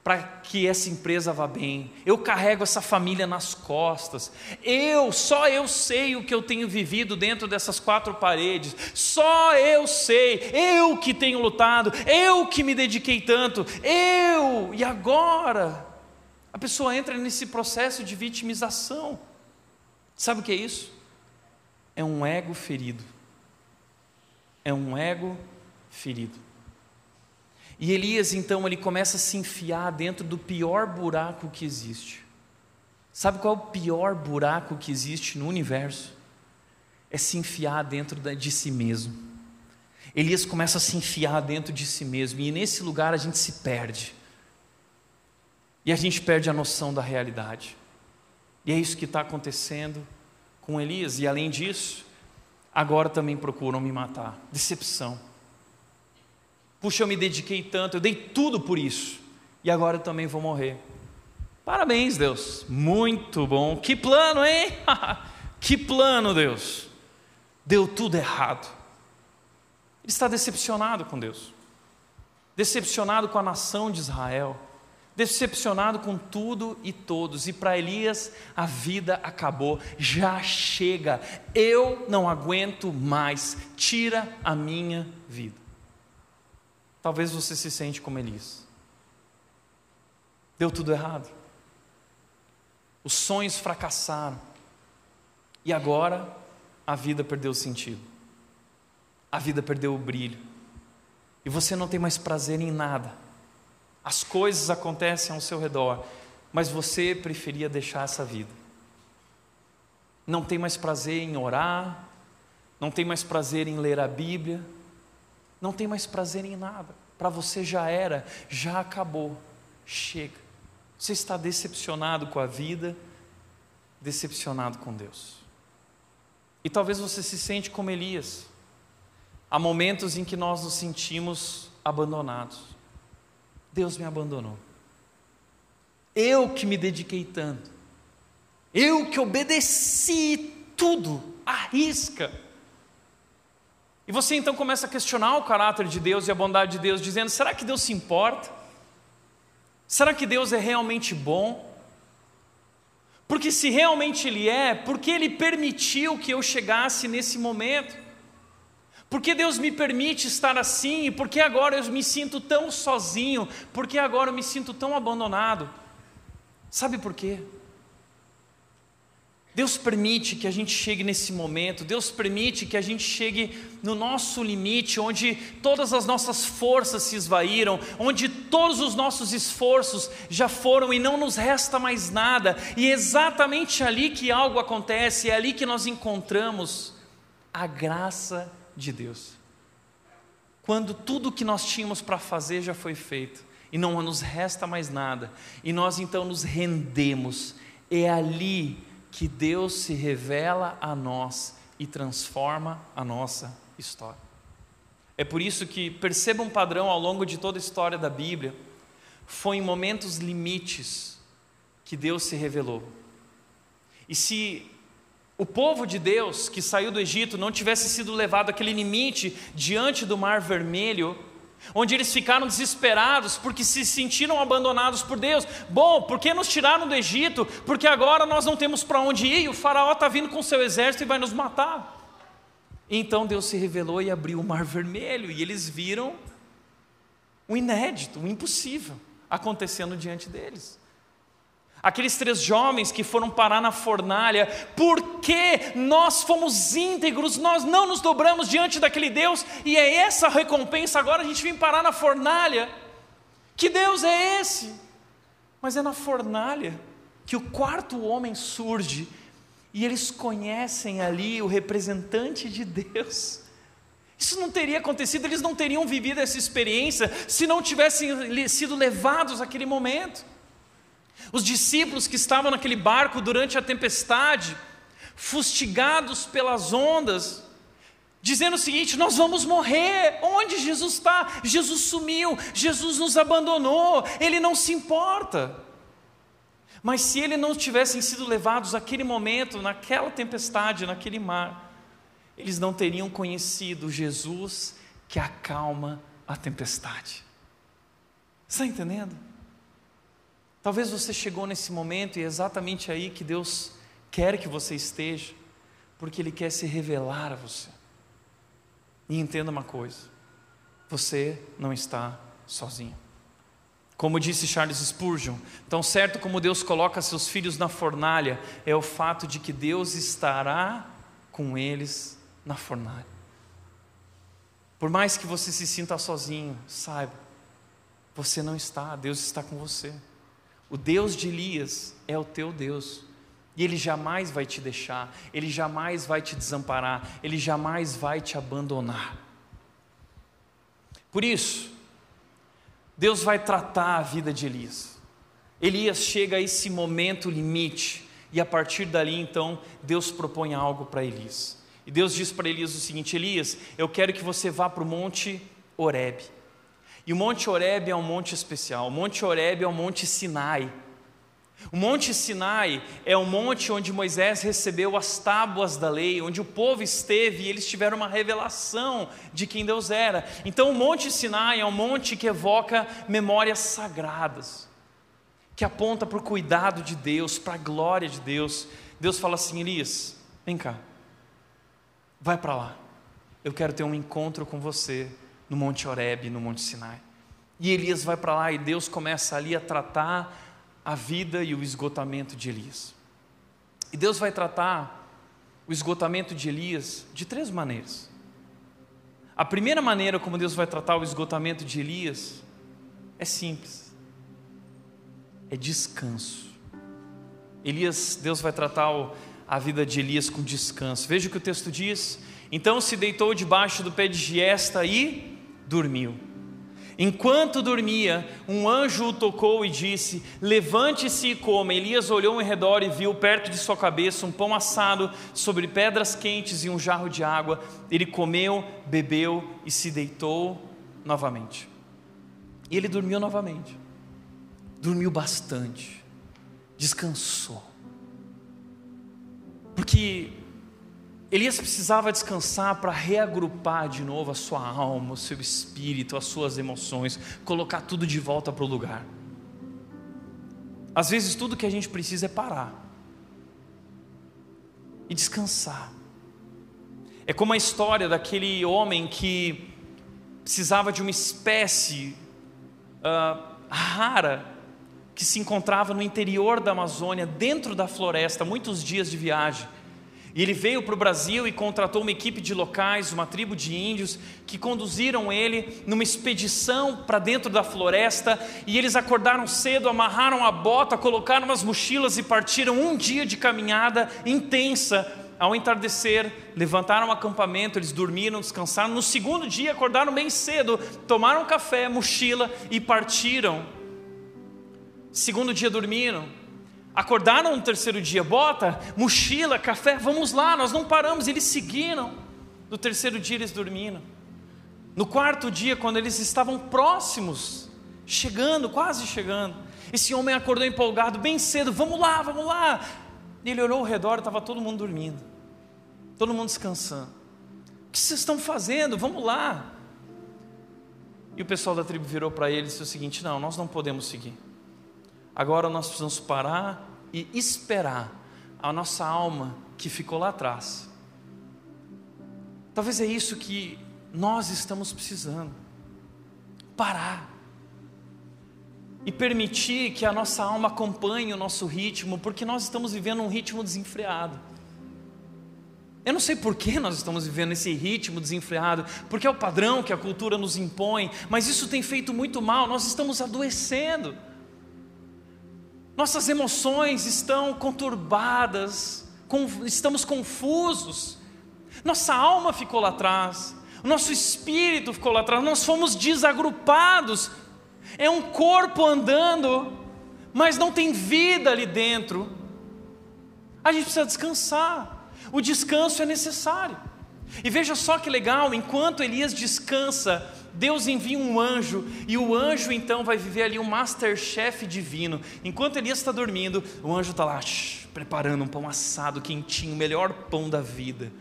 para que essa empresa vá bem. Eu carrego essa família nas costas. Eu, só eu sei o que eu tenho vivido dentro dessas quatro paredes. Só eu sei. Eu que tenho lutado. Eu que me dediquei tanto. Eu. E agora? A pessoa entra nesse processo de vitimização. Sabe o que é isso? É um ego ferido. É um ego ferido. E Elias então ele começa a se enfiar dentro do pior buraco que existe. Sabe qual é o pior buraco que existe no universo? É se enfiar dentro de si mesmo. Elias começa a se enfiar dentro de si mesmo, e nesse lugar a gente se perde. E a gente perde a noção da realidade. E é isso que está acontecendo com Elias, e além disso, agora também procuram me matar. Decepção. Puxa, eu me dediquei tanto, eu dei tudo por isso, e agora eu também vou morrer. Parabéns, Deus, muito bom. Que plano, hein? que plano, Deus. Deu tudo errado. Ele está decepcionado com Deus, decepcionado com a nação de Israel, decepcionado com tudo e todos. E para Elias, a vida acabou, já chega. Eu não aguento mais. Tira a minha vida. Talvez você se sente como Elias. Deu tudo errado. Os sonhos fracassaram. E agora a vida perdeu o sentido. A vida perdeu o brilho. E você não tem mais prazer em nada. As coisas acontecem ao seu redor, mas você preferia deixar essa vida. Não tem mais prazer em orar, não tem mais prazer em ler a Bíblia, não tem mais prazer em nada. Para você já era, já acabou. Chega. Você está decepcionado com a vida, decepcionado com Deus. E talvez você se sente como Elias. Há momentos em que nós nos sentimos abandonados. Deus me abandonou. Eu que me dediquei tanto. Eu que obedeci tudo, à risca e você então começa a questionar o caráter de Deus e a bondade de Deus, dizendo: será que Deus se importa? Será que Deus é realmente bom? Porque se realmente Ele é, por que Ele permitiu que eu chegasse nesse momento? Por que Deus me permite estar assim? E por que agora eu me sinto tão sozinho? Por que agora eu me sinto tão abandonado? Sabe por quê? Deus permite que a gente chegue nesse momento, Deus permite que a gente chegue no nosso limite, onde todas as nossas forças se esvaíram, onde todos os nossos esforços já foram e não nos resta mais nada, e é exatamente ali que algo acontece, é ali que nós encontramos a graça de Deus. Quando tudo que nós tínhamos para fazer já foi feito, e não nos resta mais nada, e nós então nos rendemos, é ali que Deus se revela a nós e transforma a nossa história. É por isso que perceba um padrão ao longo de toda a história da Bíblia. Foi em momentos limites que Deus se revelou. E se o povo de Deus que saiu do Egito não tivesse sido levado àquele limite diante do Mar Vermelho, onde eles ficaram desesperados porque se sentiram abandonados por Deus. Bom, por que nos tiraram do Egito? Porque agora nós não temos para onde ir o Faraó está vindo com seu exército e vai nos matar. Então Deus se revelou e abriu o mar vermelho, e eles viram o inédito, o impossível acontecendo diante deles. Aqueles três jovens que foram parar na fornalha, porque nós fomos íntegros, nós não nos dobramos diante daquele Deus, e é essa recompensa. Agora a gente vem parar na fornalha. Que Deus é esse? Mas é na fornalha que o quarto homem surge e eles conhecem ali o representante de Deus. Isso não teria acontecido, eles não teriam vivido essa experiência se não tivessem sido levados àquele momento. Os discípulos que estavam naquele barco durante a tempestade, fustigados pelas ondas, dizendo o seguinte: Nós vamos morrer. Onde Jesus está? Jesus sumiu, Jesus nos abandonou, Ele não se importa. Mas se eles não tivessem sido levados naquele momento, naquela tempestade, naquele mar, eles não teriam conhecido Jesus que acalma a tempestade. Está entendendo? Talvez você chegou nesse momento e é exatamente aí que Deus quer que você esteja, porque Ele quer se revelar a você. E entenda uma coisa: você não está sozinho. Como disse Charles Spurgeon, tão certo como Deus coloca seus filhos na fornalha, é o fato de que Deus estará com eles na fornalha. Por mais que você se sinta sozinho, saiba, você não está, Deus está com você. O Deus de Elias é o teu Deus. E Ele jamais vai te deixar, Ele jamais vai te desamparar, Ele jamais vai te abandonar. Por isso, Deus vai tratar a vida de Elias. Elias chega a esse momento limite, e a partir dali então Deus propõe algo para Elias. E Deus diz para Elias o seguinte: Elias, eu quero que você vá para o Monte Oreb. E o Monte Oreb é um monte especial. O Monte Oreb é o Monte Sinai. O Monte Sinai é o monte onde Moisés recebeu as tábuas da lei, onde o povo esteve e eles tiveram uma revelação de quem Deus era. Então, o Monte Sinai é um monte que evoca memórias sagradas, que aponta para o cuidado de Deus, para a glória de Deus. Deus fala assim: Elias, vem cá, vai para lá, eu quero ter um encontro com você no Monte Oreb, no Monte Sinai. E Elias vai para lá e Deus começa ali a tratar a vida e o esgotamento de Elias. E Deus vai tratar o esgotamento de Elias de três maneiras. A primeira maneira como Deus vai tratar o esgotamento de Elias é simples. É descanso. Elias, Deus vai tratar a vida de Elias com descanso. Veja o que o texto diz. Então se deitou debaixo do pé de giesta e dormiu. Enquanto dormia, um anjo o tocou e disse: Levante-se e coma. Elias olhou em redor e viu perto de sua cabeça um pão assado sobre pedras quentes e um jarro de água. Ele comeu, bebeu e se deitou novamente. E ele dormiu novamente. Dormiu bastante. Descansou. Porque Elias precisava descansar para reagrupar de novo a sua alma, o seu espírito, as suas emoções, colocar tudo de volta para o lugar. Às vezes tudo que a gente precisa é parar e descansar. É como a história daquele homem que precisava de uma espécie uh, rara que se encontrava no interior da Amazônia, dentro da floresta, muitos dias de viagem. E ele veio para o Brasil e contratou uma equipe de locais, uma tribo de índios, que conduziram ele numa expedição para dentro da floresta. E eles acordaram cedo, amarraram a bota, colocaram as mochilas e partiram um dia de caminhada intensa. Ao entardecer, levantaram o acampamento, eles dormiram, descansaram. No segundo dia, acordaram bem cedo, tomaram café, mochila e partiram. Segundo dia, dormiram Acordaram no terceiro dia, bota, mochila, café, vamos lá, nós não paramos. Eles seguiram. No terceiro dia eles dormiram. No quarto dia, quando eles estavam próximos, chegando, quase chegando, esse homem acordou empolgado bem cedo, vamos lá, vamos lá. Ele olhou ao redor, estava todo mundo dormindo, todo mundo descansando. O que vocês estão fazendo? Vamos lá. E o pessoal da tribo virou para ele e disse o seguinte: Não, nós não podemos seguir. Agora nós precisamos parar e esperar a nossa alma que ficou lá atrás Talvez é isso que nós estamos precisando. Parar. E permitir que a nossa alma acompanhe o nosso ritmo, porque nós estamos vivendo um ritmo desenfreado. Eu não sei por que nós estamos vivendo esse ritmo desenfreado, porque é o padrão que a cultura nos impõe, mas isso tem feito muito mal, nós estamos adoecendo. Nossas emoções estão conturbadas, estamos confusos, nossa alma ficou lá atrás, nosso espírito ficou lá atrás, nós fomos desagrupados. É um corpo andando, mas não tem vida ali dentro. A gente precisa descansar. O descanso é necessário. E veja só que legal, enquanto Elias descansa, Deus envia um anjo, e o anjo então vai viver ali um masterchef divino. Enquanto Elias está dormindo, o anjo está lá, shh, preparando um pão assado, quentinho, o melhor pão da vida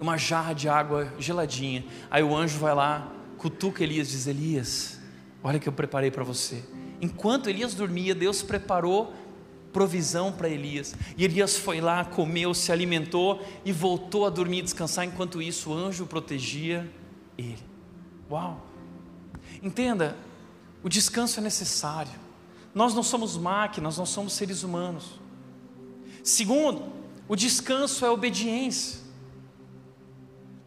uma jarra de água geladinha. Aí o anjo vai lá, cutuca Elias diz: Elias, olha que eu preparei para você. Enquanto Elias dormia, Deus preparou provisão para Elias. E Elias foi lá, comeu, se alimentou e voltou a dormir e descansar. Enquanto isso, o anjo protegia ele. Uau! Entenda, o descanso é necessário. Nós não somos máquinas, nós somos seres humanos. Segundo, o descanso é obediência.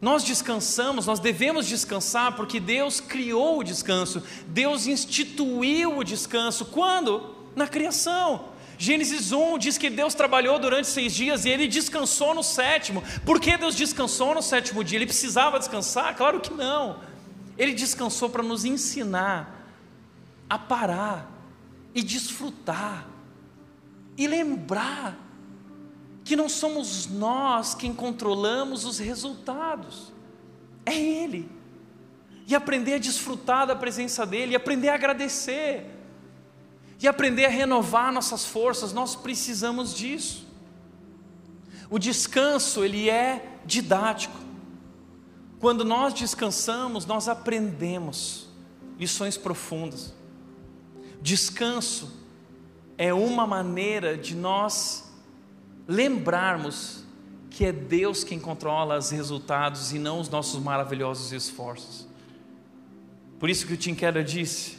Nós descansamos, nós devemos descansar porque Deus criou o descanso, Deus instituiu o descanso. Quando? Na criação. Gênesis 1 diz que Deus trabalhou durante seis dias e ele descansou no sétimo. Por que Deus descansou no sétimo dia? Ele precisava descansar? Claro que não. Ele descansou para nos ensinar a parar e desfrutar e lembrar que não somos nós quem controlamos os resultados, é Ele. E aprender a desfrutar da presença dEle, e aprender a agradecer, e aprender a renovar nossas forças, nós precisamos disso. O descanso, ele é didático. Quando nós descansamos, nós aprendemos lições profundas. Descanso é uma maneira de nós lembrarmos que é Deus quem controla os resultados e não os nossos maravilhosos esforços. Por isso que o Tim Keller disse: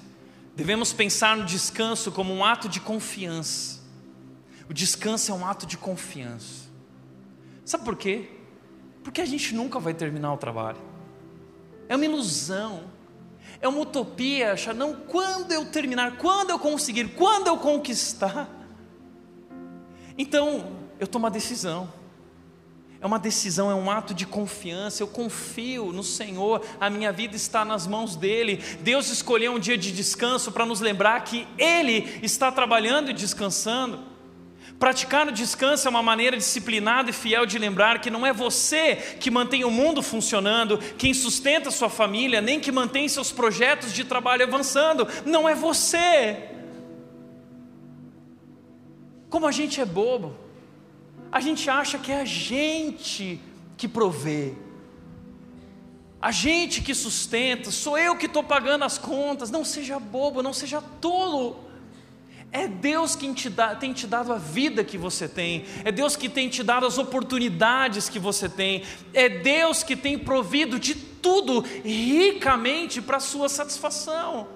devemos pensar no descanso como um ato de confiança. O descanso é um ato de confiança. Sabe por quê? Porque a gente nunca vai terminar o trabalho. É uma ilusão. É uma utopia achar, não, quando eu terminar, quando eu conseguir, quando eu conquistar. Então, eu tomo uma decisão. É uma decisão, é um ato de confiança. Eu confio no Senhor, a minha vida está nas mãos dEle. Deus escolheu um dia de descanso para nos lembrar que Ele está trabalhando e descansando. Praticar o descanso é uma maneira disciplinada e fiel de lembrar que não é você que mantém o mundo funcionando, quem sustenta sua família, nem que mantém seus projetos de trabalho avançando. Não é você. Como a gente é bobo a gente acha que é a gente que provê, a gente que sustenta, sou eu que estou pagando as contas. Não seja bobo, não seja tolo. É Deus quem te dá, tem te dado a vida que você tem, é Deus que tem te dado as oportunidades que você tem, é Deus que tem provido de tudo ricamente para a sua satisfação.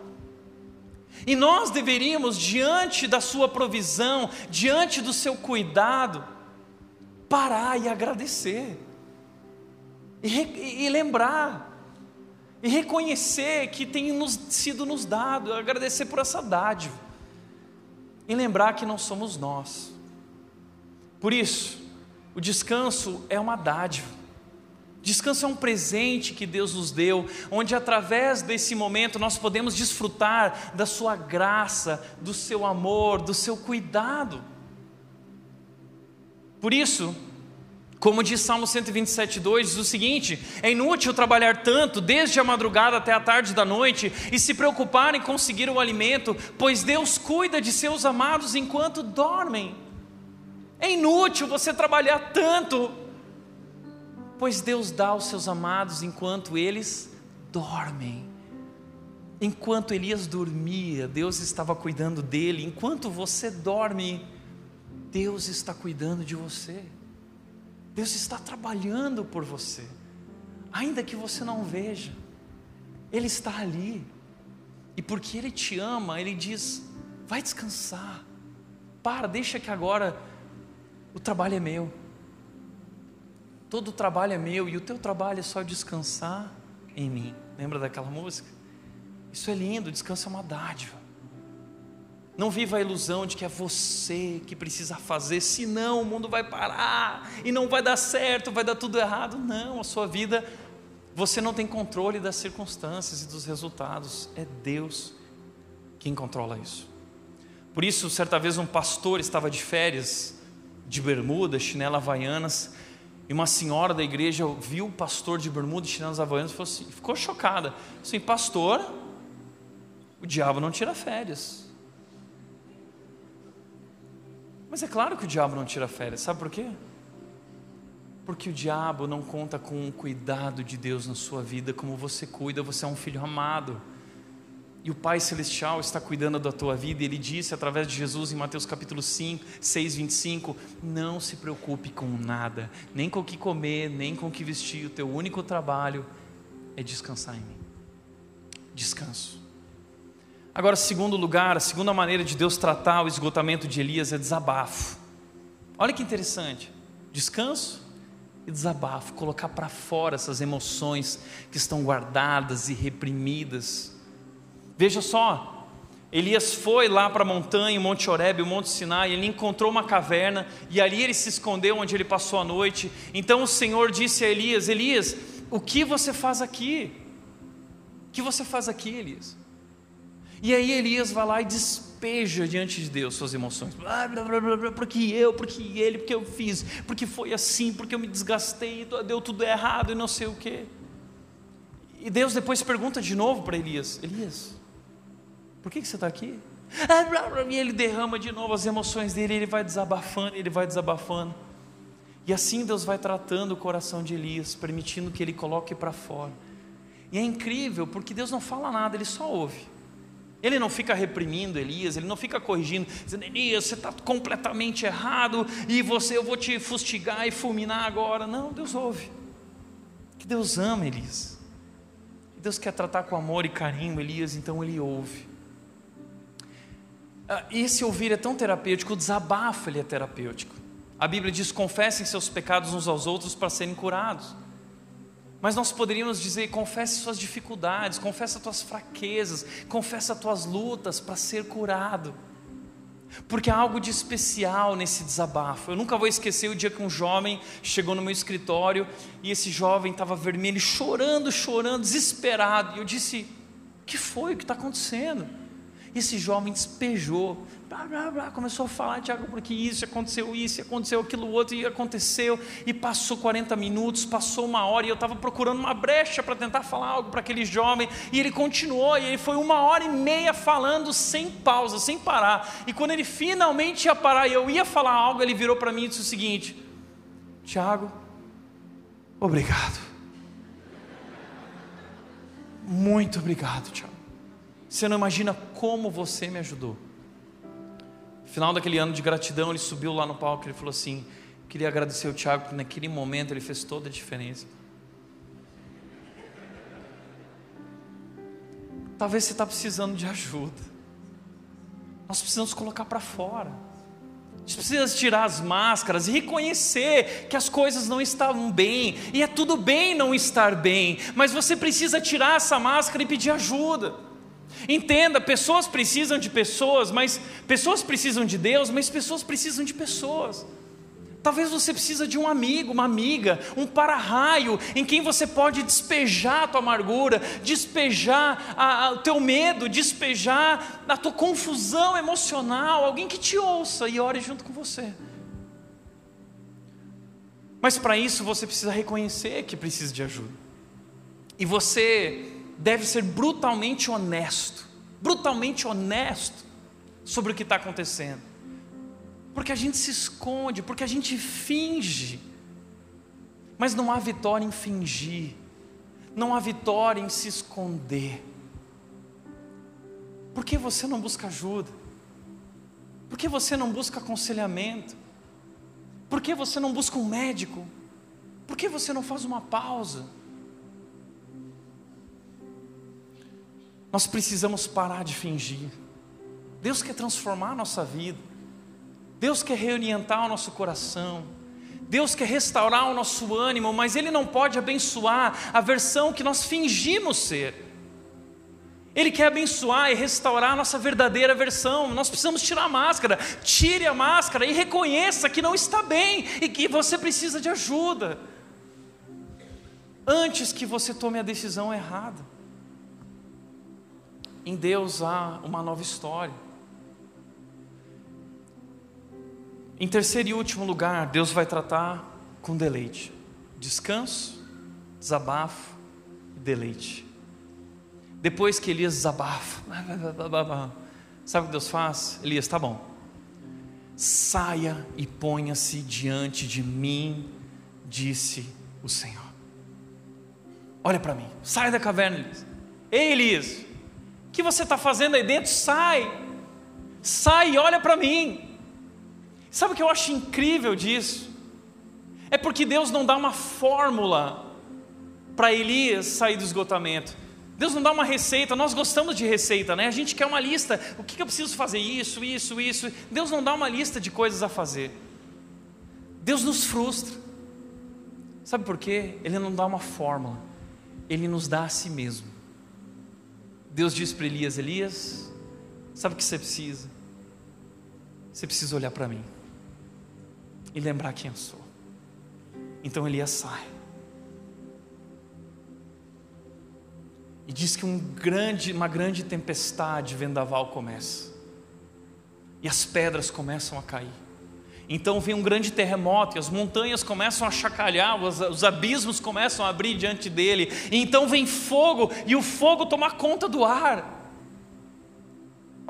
E nós deveríamos, diante da sua provisão, diante do seu cuidado, parar e agradecer, e, e lembrar, e reconhecer que tem nos, sido nos dado, agradecer por essa dádiva, e lembrar que não somos nós. Por isso, o descanso é uma dádiva. Descanso é um presente que Deus nos deu, onde através desse momento nós podemos desfrutar da Sua graça, do Seu amor, do Seu cuidado. Por isso, como diz Salmo 127,2, diz o seguinte: é inútil trabalhar tanto, desde a madrugada até a tarde da noite, e se preocupar em conseguir o alimento, pois Deus cuida de seus amados enquanto dormem. É inútil você trabalhar tanto, pois Deus dá aos seus amados enquanto eles dormem. Enquanto Elias dormia, Deus estava cuidando dele, enquanto você dorme, Deus está cuidando de você. Deus está trabalhando por você, ainda que você não veja, Ele está ali, e porque Ele te ama, Ele diz: vai descansar, para, deixa que agora o trabalho é meu, todo o trabalho é meu, e o teu trabalho é só descansar em mim. Lembra daquela música? Isso é lindo, descanso é uma dádiva. Não viva a ilusão de que é você que precisa fazer, senão o mundo vai parar e não vai dar certo, vai dar tudo errado. Não, a sua vida, você não tem controle das circunstâncias e dos resultados, é Deus quem controla isso. Por isso, certa vez, um pastor estava de férias, de bermuda, chinela havaianas, e uma senhora da igreja viu o pastor de bermuda e chinelas havaianas e assim, ficou chocada. Assim, pastor, o diabo não tira férias. Mas é claro que o diabo não tira férias, sabe por quê? Porque o diabo não conta com o cuidado de Deus na sua vida como você cuida, você é um filho amado. E o Pai Celestial está cuidando da tua vida, e Ele disse através de Jesus em Mateus capítulo 5, 6, 25: Não se preocupe com nada, nem com o que comer, nem com o que vestir, o teu único trabalho é descansar em mim. Descanso. Agora, segundo lugar, a segunda maneira de Deus tratar o esgotamento de Elias é desabafo. Olha que interessante. Descanso e desabafo, colocar para fora essas emoções que estão guardadas e reprimidas. Veja só, Elias foi lá para a montanha, o Monte Horebe, o Monte Sinai, ele encontrou uma caverna e ali ele se escondeu onde ele passou a noite. Então o Senhor disse a Elias: Elias, o que você faz aqui? O que você faz aqui, Elias? E aí Elias vai lá e despeja diante de Deus suas emoções. Blá, blá, blá, blá, porque eu, porque ele, porque eu fiz, porque foi assim, porque eu me desgastei, deu tudo errado e não sei o quê. E Deus depois pergunta de novo para Elias: Elias, por que, que você está aqui? E ele derrama de novo as emoções dele, ele vai desabafando, ele vai desabafando. E assim Deus vai tratando o coração de Elias, permitindo que ele coloque para fora. E é incrível, porque Deus não fala nada, ele só ouve. Ele não fica reprimindo Elias, ele não fica corrigindo, dizendo: Elias, você está completamente errado e você, eu vou te fustigar e fulminar agora. Não, Deus ouve. Que Deus ama Elias. Deus quer tratar com amor e carinho Elias, então ele ouve. Ah, esse ouvir é tão terapêutico, o desabafo ele é terapêutico. A Bíblia diz: confessem seus pecados uns aos outros para serem curados. Mas nós poderíamos dizer: confesse suas dificuldades, confesse as tuas fraquezas, confesse as tuas lutas para ser curado. Porque há algo de especial nesse desabafo. Eu nunca vou esquecer o dia que um jovem chegou no meu escritório e esse jovem estava vermelho, chorando, chorando, desesperado. E eu disse: que foi? O que está acontecendo? Esse jovem despejou blá, blá, blá, começou a falar, Tiago, porque isso, aconteceu isso, aconteceu aquilo outro, e aconteceu, e passou 40 minutos, passou uma hora, e eu estava procurando uma brecha para tentar falar algo para aquele jovem, e ele continuou, e ele foi uma hora e meia falando sem pausa, sem parar, e quando ele finalmente ia parar, e eu ia falar algo, ele virou para mim e disse o seguinte: Tiago, obrigado. Muito obrigado, Tiago. Você não imagina como você me ajudou final daquele ano de gratidão, ele subiu lá no palco e ele falou assim: Queria agradecer o Tiago, porque naquele momento ele fez toda a diferença. Talvez você está precisando de ajuda. Nós precisamos colocar para fora. A gente precisa tirar as máscaras e reconhecer que as coisas não estavam bem. E é tudo bem não estar bem. Mas você precisa tirar essa máscara e pedir ajuda. Entenda, pessoas precisam de pessoas, mas pessoas precisam de Deus, mas pessoas precisam de pessoas. Talvez você precisa de um amigo, uma amiga, um para-raio em quem você pode despejar a tua amargura, despejar o teu medo, despejar a tua confusão emocional, alguém que te ouça e ore junto com você. Mas para isso você precisa reconhecer que precisa de ajuda. E você deve ser brutalmente honesto, brutalmente honesto sobre o que está acontecendo. Porque a gente se esconde, porque a gente finge. Mas não há vitória em fingir, não há vitória em se esconder. Por que você não busca ajuda? Por que você não busca aconselhamento? Por que você não busca um médico? Por que você não faz uma pausa? Nós precisamos parar de fingir. Deus quer transformar a nossa vida. Deus quer reorientar o nosso coração. Deus quer restaurar o nosso ânimo, mas Ele não pode abençoar a versão que nós fingimos ser. Ele quer abençoar e restaurar a nossa verdadeira versão. Nós precisamos tirar a máscara. Tire a máscara e reconheça que não está bem e que você precisa de ajuda. Antes que você tome a decisão errada. Em Deus há uma nova história. Em terceiro e último lugar, Deus vai tratar com deleite, descanso, desabafo e deleite. Depois que Elias desabafa, sabe o que Deus faz? Elias, tá bom, saia e ponha-se diante de mim, disse o Senhor. Olha para mim, sai da caverna, Elias. Ei, Elias, que você está fazendo aí dentro? Sai, sai e olha para mim. Sabe o que eu acho incrível disso? É porque Deus não dá uma fórmula para Elias sair do esgotamento. Deus não dá uma receita, nós gostamos de receita, né? A gente quer uma lista, o que eu preciso fazer? Isso, isso, isso. Deus não dá uma lista de coisas a fazer. Deus nos frustra. Sabe por quê? Ele não dá uma fórmula, ele nos dá a si mesmo. Deus diz para Elias: Elias, sabe o que você precisa? Você precisa olhar para mim e lembrar quem eu sou. Então Elias sai. E diz que um grande, uma grande tempestade vendaval começa. E as pedras começam a cair. Então vem um grande terremoto e as montanhas começam a chacalhar, os, os, abismos começam a abrir diante dele. E então vem fogo e o fogo toma conta do ar.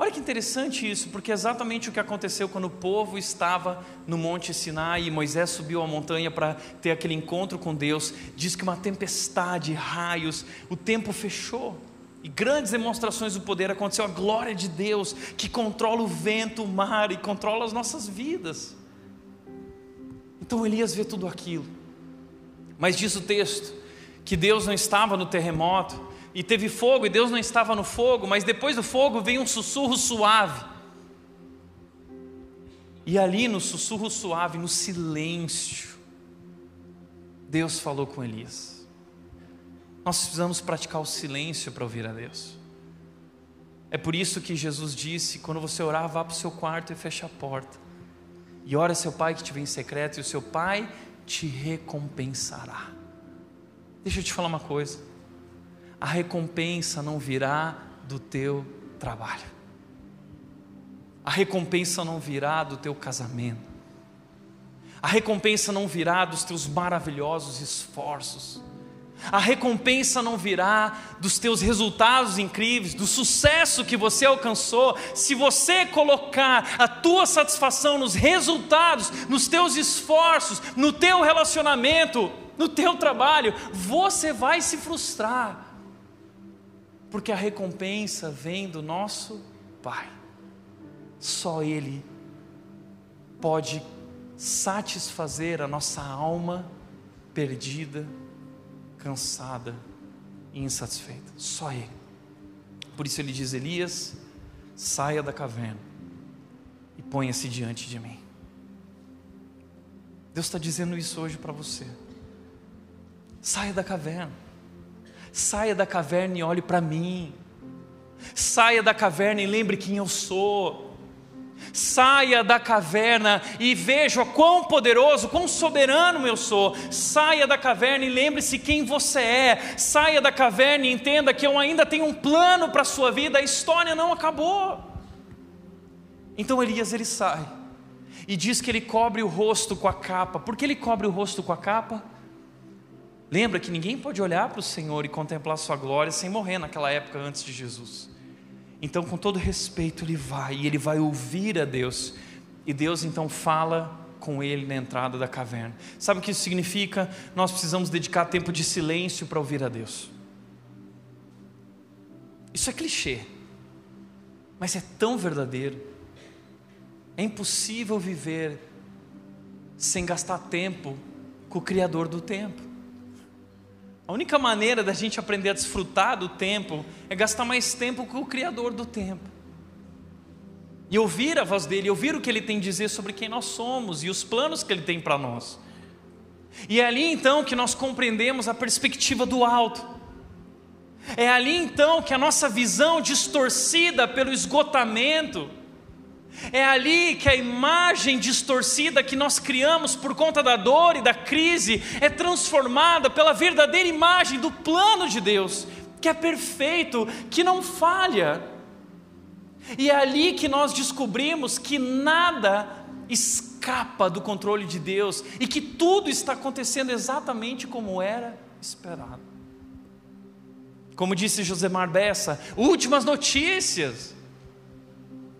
Olha que interessante isso, porque é exatamente o que aconteceu quando o povo estava no Monte Sinai e Moisés subiu a montanha para ter aquele encontro com Deus. Diz que uma tempestade, raios, o tempo fechou. E grandes demonstrações do poder aconteceu, a glória de Deus que controla o vento, o mar e controla as nossas vidas. Então Elias vê tudo aquilo. Mas diz o texto que Deus não estava no terremoto, e teve fogo e Deus não estava no fogo, mas depois do fogo veio um sussurro suave. E ali no sussurro suave, no silêncio, Deus falou com Elias. Nós precisamos praticar o silêncio para ouvir a Deus. É por isso que Jesus disse: quando você orar, vá para o seu quarto e feche a porta. E ora seu pai que te vem em secreto, e o seu pai te recompensará. Deixa eu te falar uma coisa. A recompensa não virá do teu trabalho, a recompensa não virá do teu casamento, a recompensa não virá dos teus maravilhosos esforços, a recompensa não virá dos teus resultados incríveis, do sucesso que você alcançou, se você colocar a tua satisfação nos resultados, nos teus esforços, no teu relacionamento, no teu trabalho, você vai se frustrar porque a recompensa vem do nosso Pai. Só Ele pode satisfazer a nossa alma perdida, cansada e insatisfeita. Só Ele. Por isso ele diz: Elias, saia da caverna e ponha-se diante de mim. Deus está dizendo isso hoje para você. Saia da caverna. Saia da caverna e olhe para mim. Saia da caverna e lembre quem eu sou. Saia da caverna e veja quão poderoso, quão soberano eu sou. Saia da caverna e lembre-se quem você é. Saia da caverna e entenda que eu ainda tenho um plano para a sua vida, a história não acabou. Então Elias ele sai e diz que ele cobre o rosto com a capa. Por que ele cobre o rosto com a capa? Lembra que ninguém pode olhar para o Senhor e contemplar Sua glória sem morrer naquela época antes de Jesus. Então, com todo respeito, ele vai e ele vai ouvir a Deus. E Deus então fala com ele na entrada da caverna. Sabe o que isso significa? Nós precisamos dedicar tempo de silêncio para ouvir a Deus. Isso é clichê, mas é tão verdadeiro. É impossível viver sem gastar tempo com o Criador do tempo. A única maneira da gente aprender a desfrutar do tempo é gastar mais tempo com o Criador do tempo. E ouvir a voz dele, ouvir o que ele tem a dizer sobre quem nós somos e os planos que ele tem para nós. E é ali então que nós compreendemos a perspectiva do alto. É ali então que a nossa visão distorcida pelo esgotamento, é ali que a imagem distorcida que nós criamos por conta da dor e da crise é transformada pela verdadeira imagem do plano de Deus, que é perfeito, que não falha. E é ali que nós descobrimos que nada escapa do controle de Deus e que tudo está acontecendo exatamente como era esperado. Como disse Josemar Bessa, últimas notícias.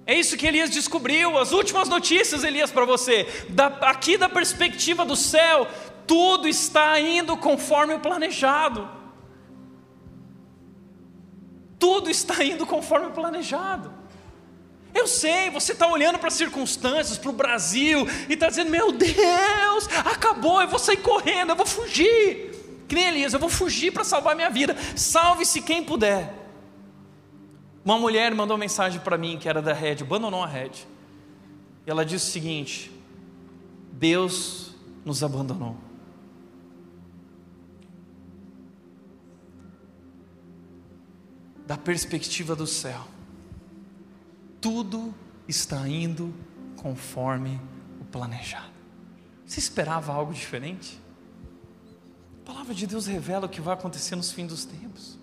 É isso que Elias descobriu, as últimas notícias, Elias, para você. Da, aqui da perspectiva do céu, tudo está indo conforme o planejado. Tudo está indo conforme o planejado. Eu sei, você está olhando para as circunstâncias, para o Brasil, e está dizendo: Meu Deus, acabou, eu vou sair correndo, eu vou fugir. Que nem Elias, eu vou fugir para salvar minha vida. Salve-se quem puder. Uma mulher mandou uma mensagem para mim que era da Red, abandonou a Red. E ela disse o seguinte: Deus nos abandonou. Da perspectiva do céu, tudo está indo conforme o planejado. Você esperava algo diferente? A palavra de Deus revela o que vai acontecer nos fins dos tempos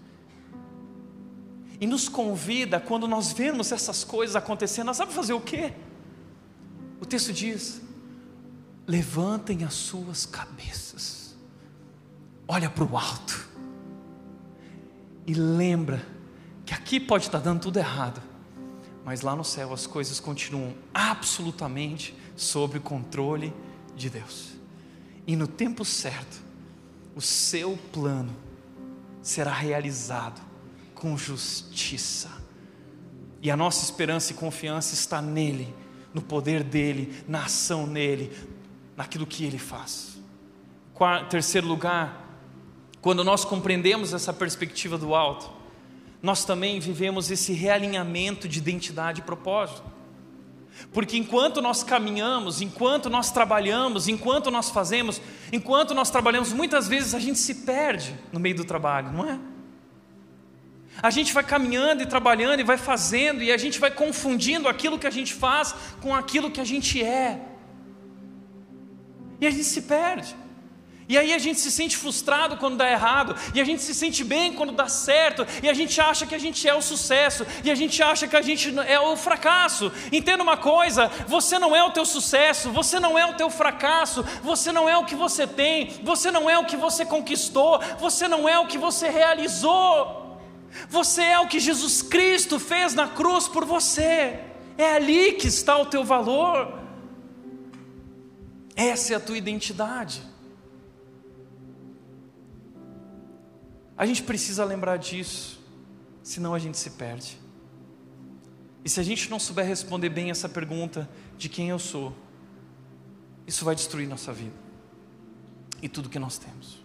e nos convida, quando nós vemos essas coisas acontecendo, nós sabe fazer o quê? O texto diz: levantem as suas cabeças, olha para o alto, e lembra que aqui pode estar dando tudo errado, mas lá no céu as coisas continuam absolutamente sob o controle de Deus, e no tempo certo, o seu plano será realizado com justiça. E a nossa esperança e confiança está nele, no poder dele, na ação nele, naquilo que ele faz. Quarto, terceiro lugar, quando nós compreendemos essa perspectiva do alto, nós também vivemos esse realinhamento de identidade e propósito. Porque enquanto nós caminhamos, enquanto nós trabalhamos, enquanto nós fazemos, enquanto nós trabalhamos, muitas vezes a gente se perde no meio do trabalho, não é? A gente vai caminhando e trabalhando e vai fazendo, e a gente vai confundindo aquilo que a gente faz com aquilo que a gente é. E a gente se perde. E aí a gente se sente frustrado quando dá errado, e a gente se sente bem quando dá certo, e a gente acha que a gente é o sucesso, e a gente acha que a gente é o fracasso. Entenda uma coisa: você não é o teu sucesso, você não é o teu fracasso, você não é o que você tem, você não é o que você conquistou, você não é o que você realizou. Você é o que Jesus Cristo fez na cruz por você. É ali que está o teu valor. Essa é a tua identidade. A gente precisa lembrar disso, senão a gente se perde. E se a gente não souber responder bem essa pergunta de quem eu sou, isso vai destruir nossa vida e tudo que nós temos.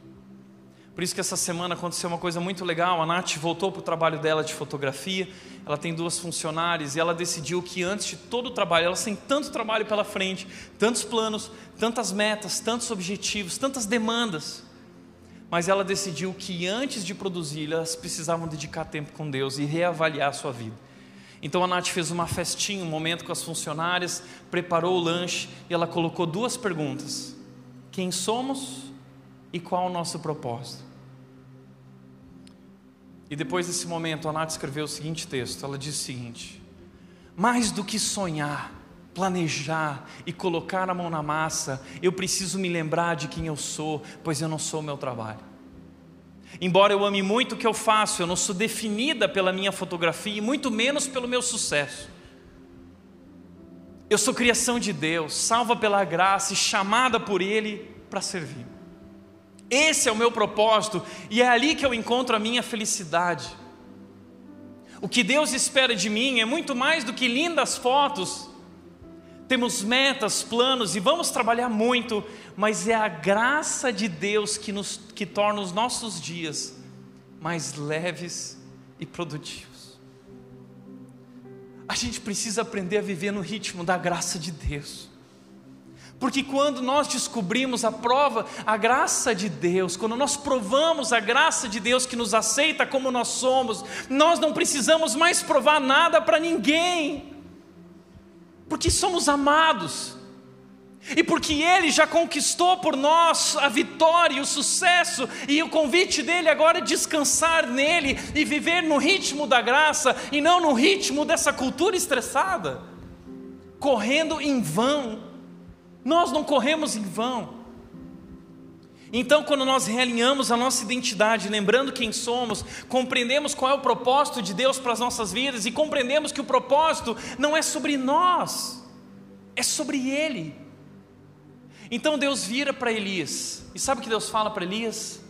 Por isso que essa semana aconteceu uma coisa muito legal. A Nath voltou para o trabalho dela de fotografia. Ela tem duas funcionárias e ela decidiu que antes de todo o trabalho, elas têm tanto trabalho pela frente, tantos planos, tantas metas, tantos objetivos, tantas demandas. Mas ela decidiu que antes de produzir, elas precisavam dedicar tempo com Deus e reavaliar a sua vida. Então a Nath fez uma festinha, um momento com as funcionárias, preparou o lanche e ela colocou duas perguntas: Quem somos e qual o nosso propósito? E depois desse momento, a Nath escreveu o seguinte texto: ela diz o seguinte: mais do que sonhar, planejar e colocar a mão na massa, eu preciso me lembrar de quem eu sou, pois eu não sou o meu trabalho. Embora eu ame muito o que eu faço, eu não sou definida pela minha fotografia e muito menos pelo meu sucesso. Eu sou criação de Deus, salva pela graça e chamada por Ele para servir. Esse é o meu propósito e é ali que eu encontro a minha felicidade. O que Deus espera de mim é muito mais do que lindas fotos, temos metas, planos e vamos trabalhar muito, mas é a graça de Deus que, nos, que torna os nossos dias mais leves e produtivos. A gente precisa aprender a viver no ritmo da graça de Deus. Porque quando nós descobrimos a prova, a graça de Deus, quando nós provamos a graça de Deus que nos aceita como nós somos, nós não precisamos mais provar nada para ninguém, porque somos amados, e porque Ele já conquistou por nós a vitória e o sucesso, e o convite dele agora é descansar nele e viver no ritmo da graça e não no ritmo dessa cultura estressada, correndo em vão nós não corremos em vão. Então, quando nós realinhamos a nossa identidade, lembrando quem somos, compreendemos qual é o propósito de Deus para as nossas vidas e compreendemos que o propósito não é sobre nós, é sobre Ele. Então Deus vira para Elias, e sabe o que Deus fala para Elias?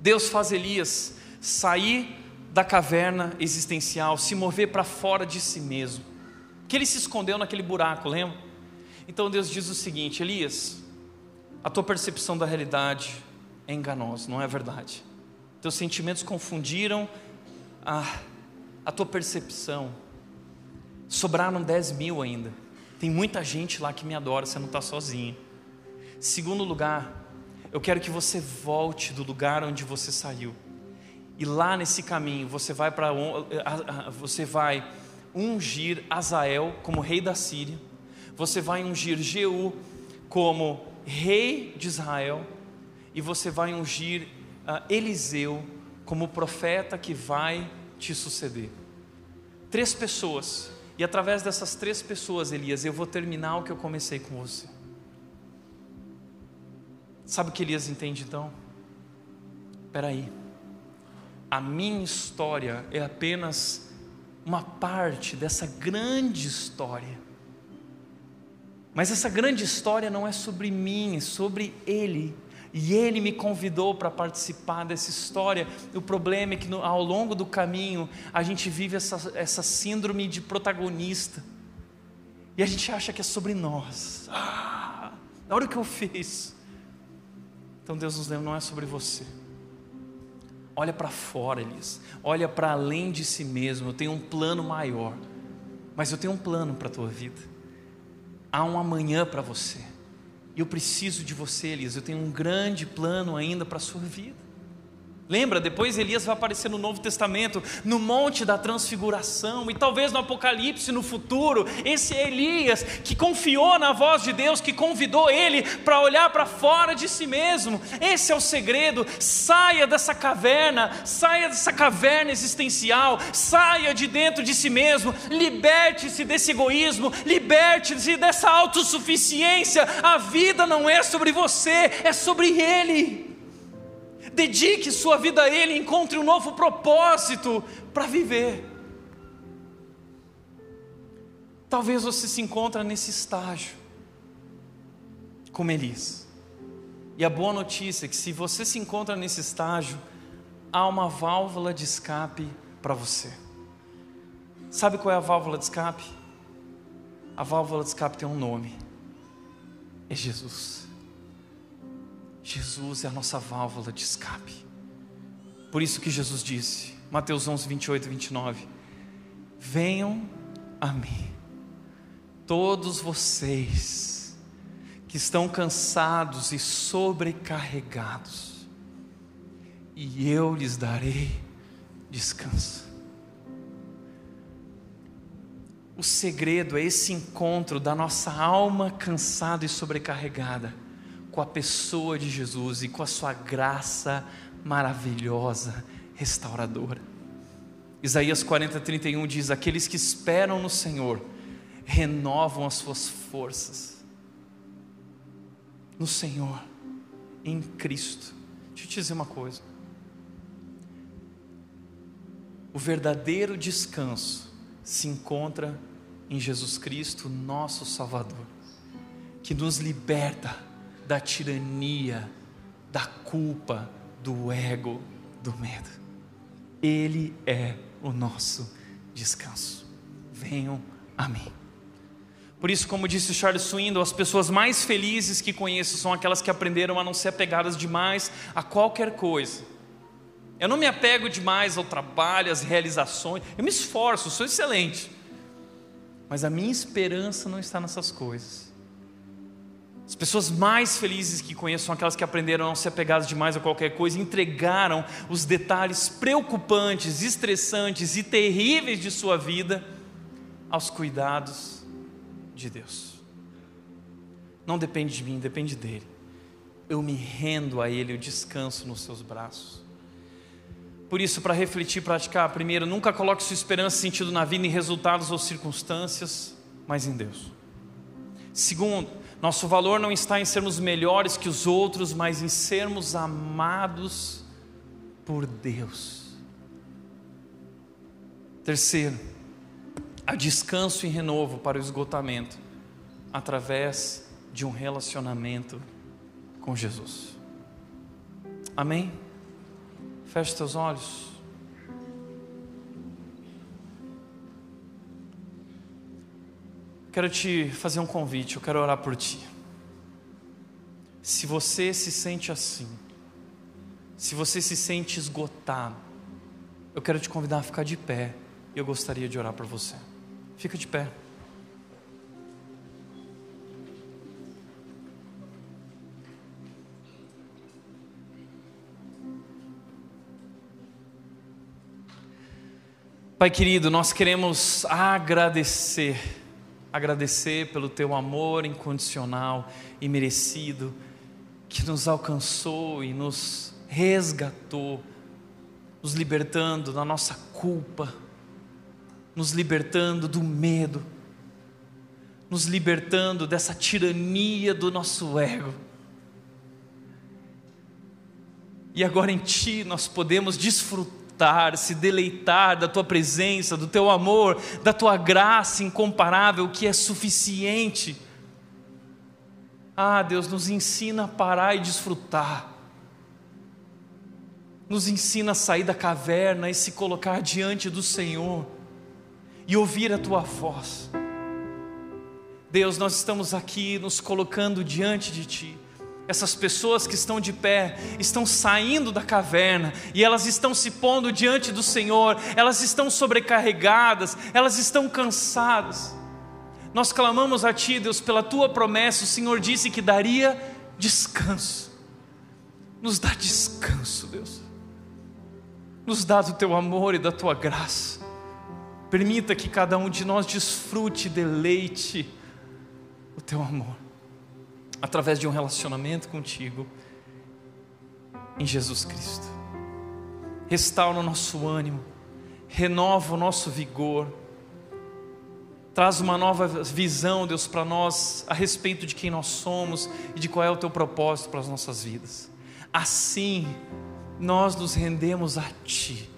Deus faz Elias sair da caverna existencial, se mover para fora de si mesmo, que ele se escondeu naquele buraco, lembra? Então Deus diz o seguinte: Elias, a tua percepção da realidade é enganosa, não é verdade. Teus sentimentos confundiram a, a tua percepção. Sobraram 10 mil ainda. Tem muita gente lá que me adora, você não está sozinho. Segundo lugar, eu quero que você volte do lugar onde você saiu. E lá nesse caminho você vai você vai ungir Azael como rei da Síria você vai ungir Jeú como rei de Israel, e você vai ungir uh, Eliseu como profeta que vai te suceder. Três pessoas, e através dessas três pessoas, Elias, eu vou terminar o que eu comecei com você. Sabe o que Elias entende então? Espera aí, a minha história é apenas uma parte dessa grande história mas essa grande história não é sobre mim, é sobre Ele. E Ele me convidou para participar dessa história. O problema é que no, ao longo do caminho a gente vive essa, essa síndrome de protagonista. E a gente acha que é sobre nós. Ah, olha o que eu fiz. Então Deus nos lembra, não é sobre você. Olha para fora, Elias. Olha para além de si mesmo. Eu tenho um plano maior. Mas eu tenho um plano para a tua vida há um amanhã para você. Eu preciso de você, Elias. Eu tenho um grande plano ainda para a sua vida. Lembra, depois Elias vai aparecer no Novo Testamento, no Monte da Transfiguração, e talvez no Apocalipse no futuro. Esse é Elias que confiou na voz de Deus, que convidou ele para olhar para fora de si mesmo. Esse é o segredo. Saia dessa caverna, saia dessa caverna existencial, saia de dentro de si mesmo, liberte-se desse egoísmo, liberte-se dessa autossuficiência. A vida não é sobre você, é sobre Ele. Dedique sua vida a Ele, encontre um novo propósito para viver. Talvez você se encontre nesse estágio, como Elis. E a boa notícia é que se você se encontra nesse estágio, há uma válvula de escape para você. Sabe qual é a válvula de escape? A válvula de escape tem um nome: é Jesus. Jesus é a nossa válvula de escape. Por isso que Jesus disse, Mateus 11, 28 e 29, venham a mim, todos vocês que estão cansados e sobrecarregados, e eu lhes darei descanso. O segredo é esse encontro da nossa alma cansada e sobrecarregada com a pessoa de Jesus e com a sua graça maravilhosa, restauradora. Isaías 40, 31 diz: Aqueles que esperam no Senhor renovam as suas forças. No Senhor, em Cristo. Deixa eu te dizer uma coisa. O verdadeiro descanso se encontra em Jesus Cristo, nosso Salvador, que nos liberta da tirania, da culpa, do ego, do medo. Ele é o nosso descanso. Venham a mim. Por isso, como disse Charles Swindoll, as pessoas mais felizes que conheço são aquelas que aprenderam a não ser apegadas demais a qualquer coisa. Eu não me apego demais ao trabalho, às realizações. Eu me esforço, sou excelente. Mas a minha esperança não está nessas coisas. As pessoas mais felizes que conheço são aquelas que aprenderam a não ser apegadas demais a qualquer coisa, entregaram os detalhes preocupantes, estressantes e terríveis de sua vida aos cuidados de Deus. Não depende de mim, depende dele. Eu me rendo a ele, eu descanso nos seus braços. Por isso, para refletir e praticar, primeiro, nunca coloque sua esperança e sentido na vida em resultados ou circunstâncias, mas em Deus. Segundo, nosso valor não está em sermos melhores que os outros, mas em sermos amados por Deus. Terceiro, há descanso e renovo para o esgotamento através de um relacionamento com Jesus. Amém? Feche teus olhos. Quero te fazer um convite, eu quero orar por ti. Se você se sente assim, se você se sente esgotado, eu quero te convidar a ficar de pé e eu gostaria de orar por você. Fica de pé. Pai querido, nós queremos agradecer, agradecer pelo teu amor incondicional e merecido, que nos alcançou e nos resgatou, nos libertando da nossa culpa, nos libertando do medo, nos libertando dessa tirania do nosso ego. E agora em Ti nós podemos desfrutar, se deleitar da Tua presença, do Teu amor, da Tua graça incomparável que é suficiente. Ah, Deus, nos ensina a parar e desfrutar. Nos ensina a sair da caverna e se colocar diante do Senhor e ouvir a tua voz. Deus, nós estamos aqui nos colocando diante de ti. Essas pessoas que estão de pé estão saindo da caverna e elas estão se pondo diante do Senhor, elas estão sobrecarregadas, elas estão cansadas. Nós clamamos a Ti, Deus, pela Tua promessa. O Senhor disse que daria descanso. Nos dá descanso, Deus. Nos dá do Teu amor e da Tua graça. Permita que cada um de nós desfrute, deleite o teu amor, através de um relacionamento contigo, em Jesus Cristo. Restaura o nosso ânimo, renova o nosso vigor, traz uma nova visão, Deus, para nós a respeito de quem nós somos e de qual é o teu propósito para as nossas vidas. Assim, nós nos rendemos a Ti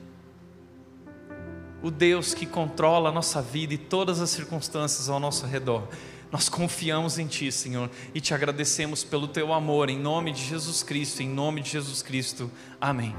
o Deus que controla a nossa vida e todas as circunstâncias ao nosso redor. Nós confiamos em Ti, Senhor, e te agradecemos pelo Teu amor, em nome de Jesus Cristo, em nome de Jesus Cristo. Amém.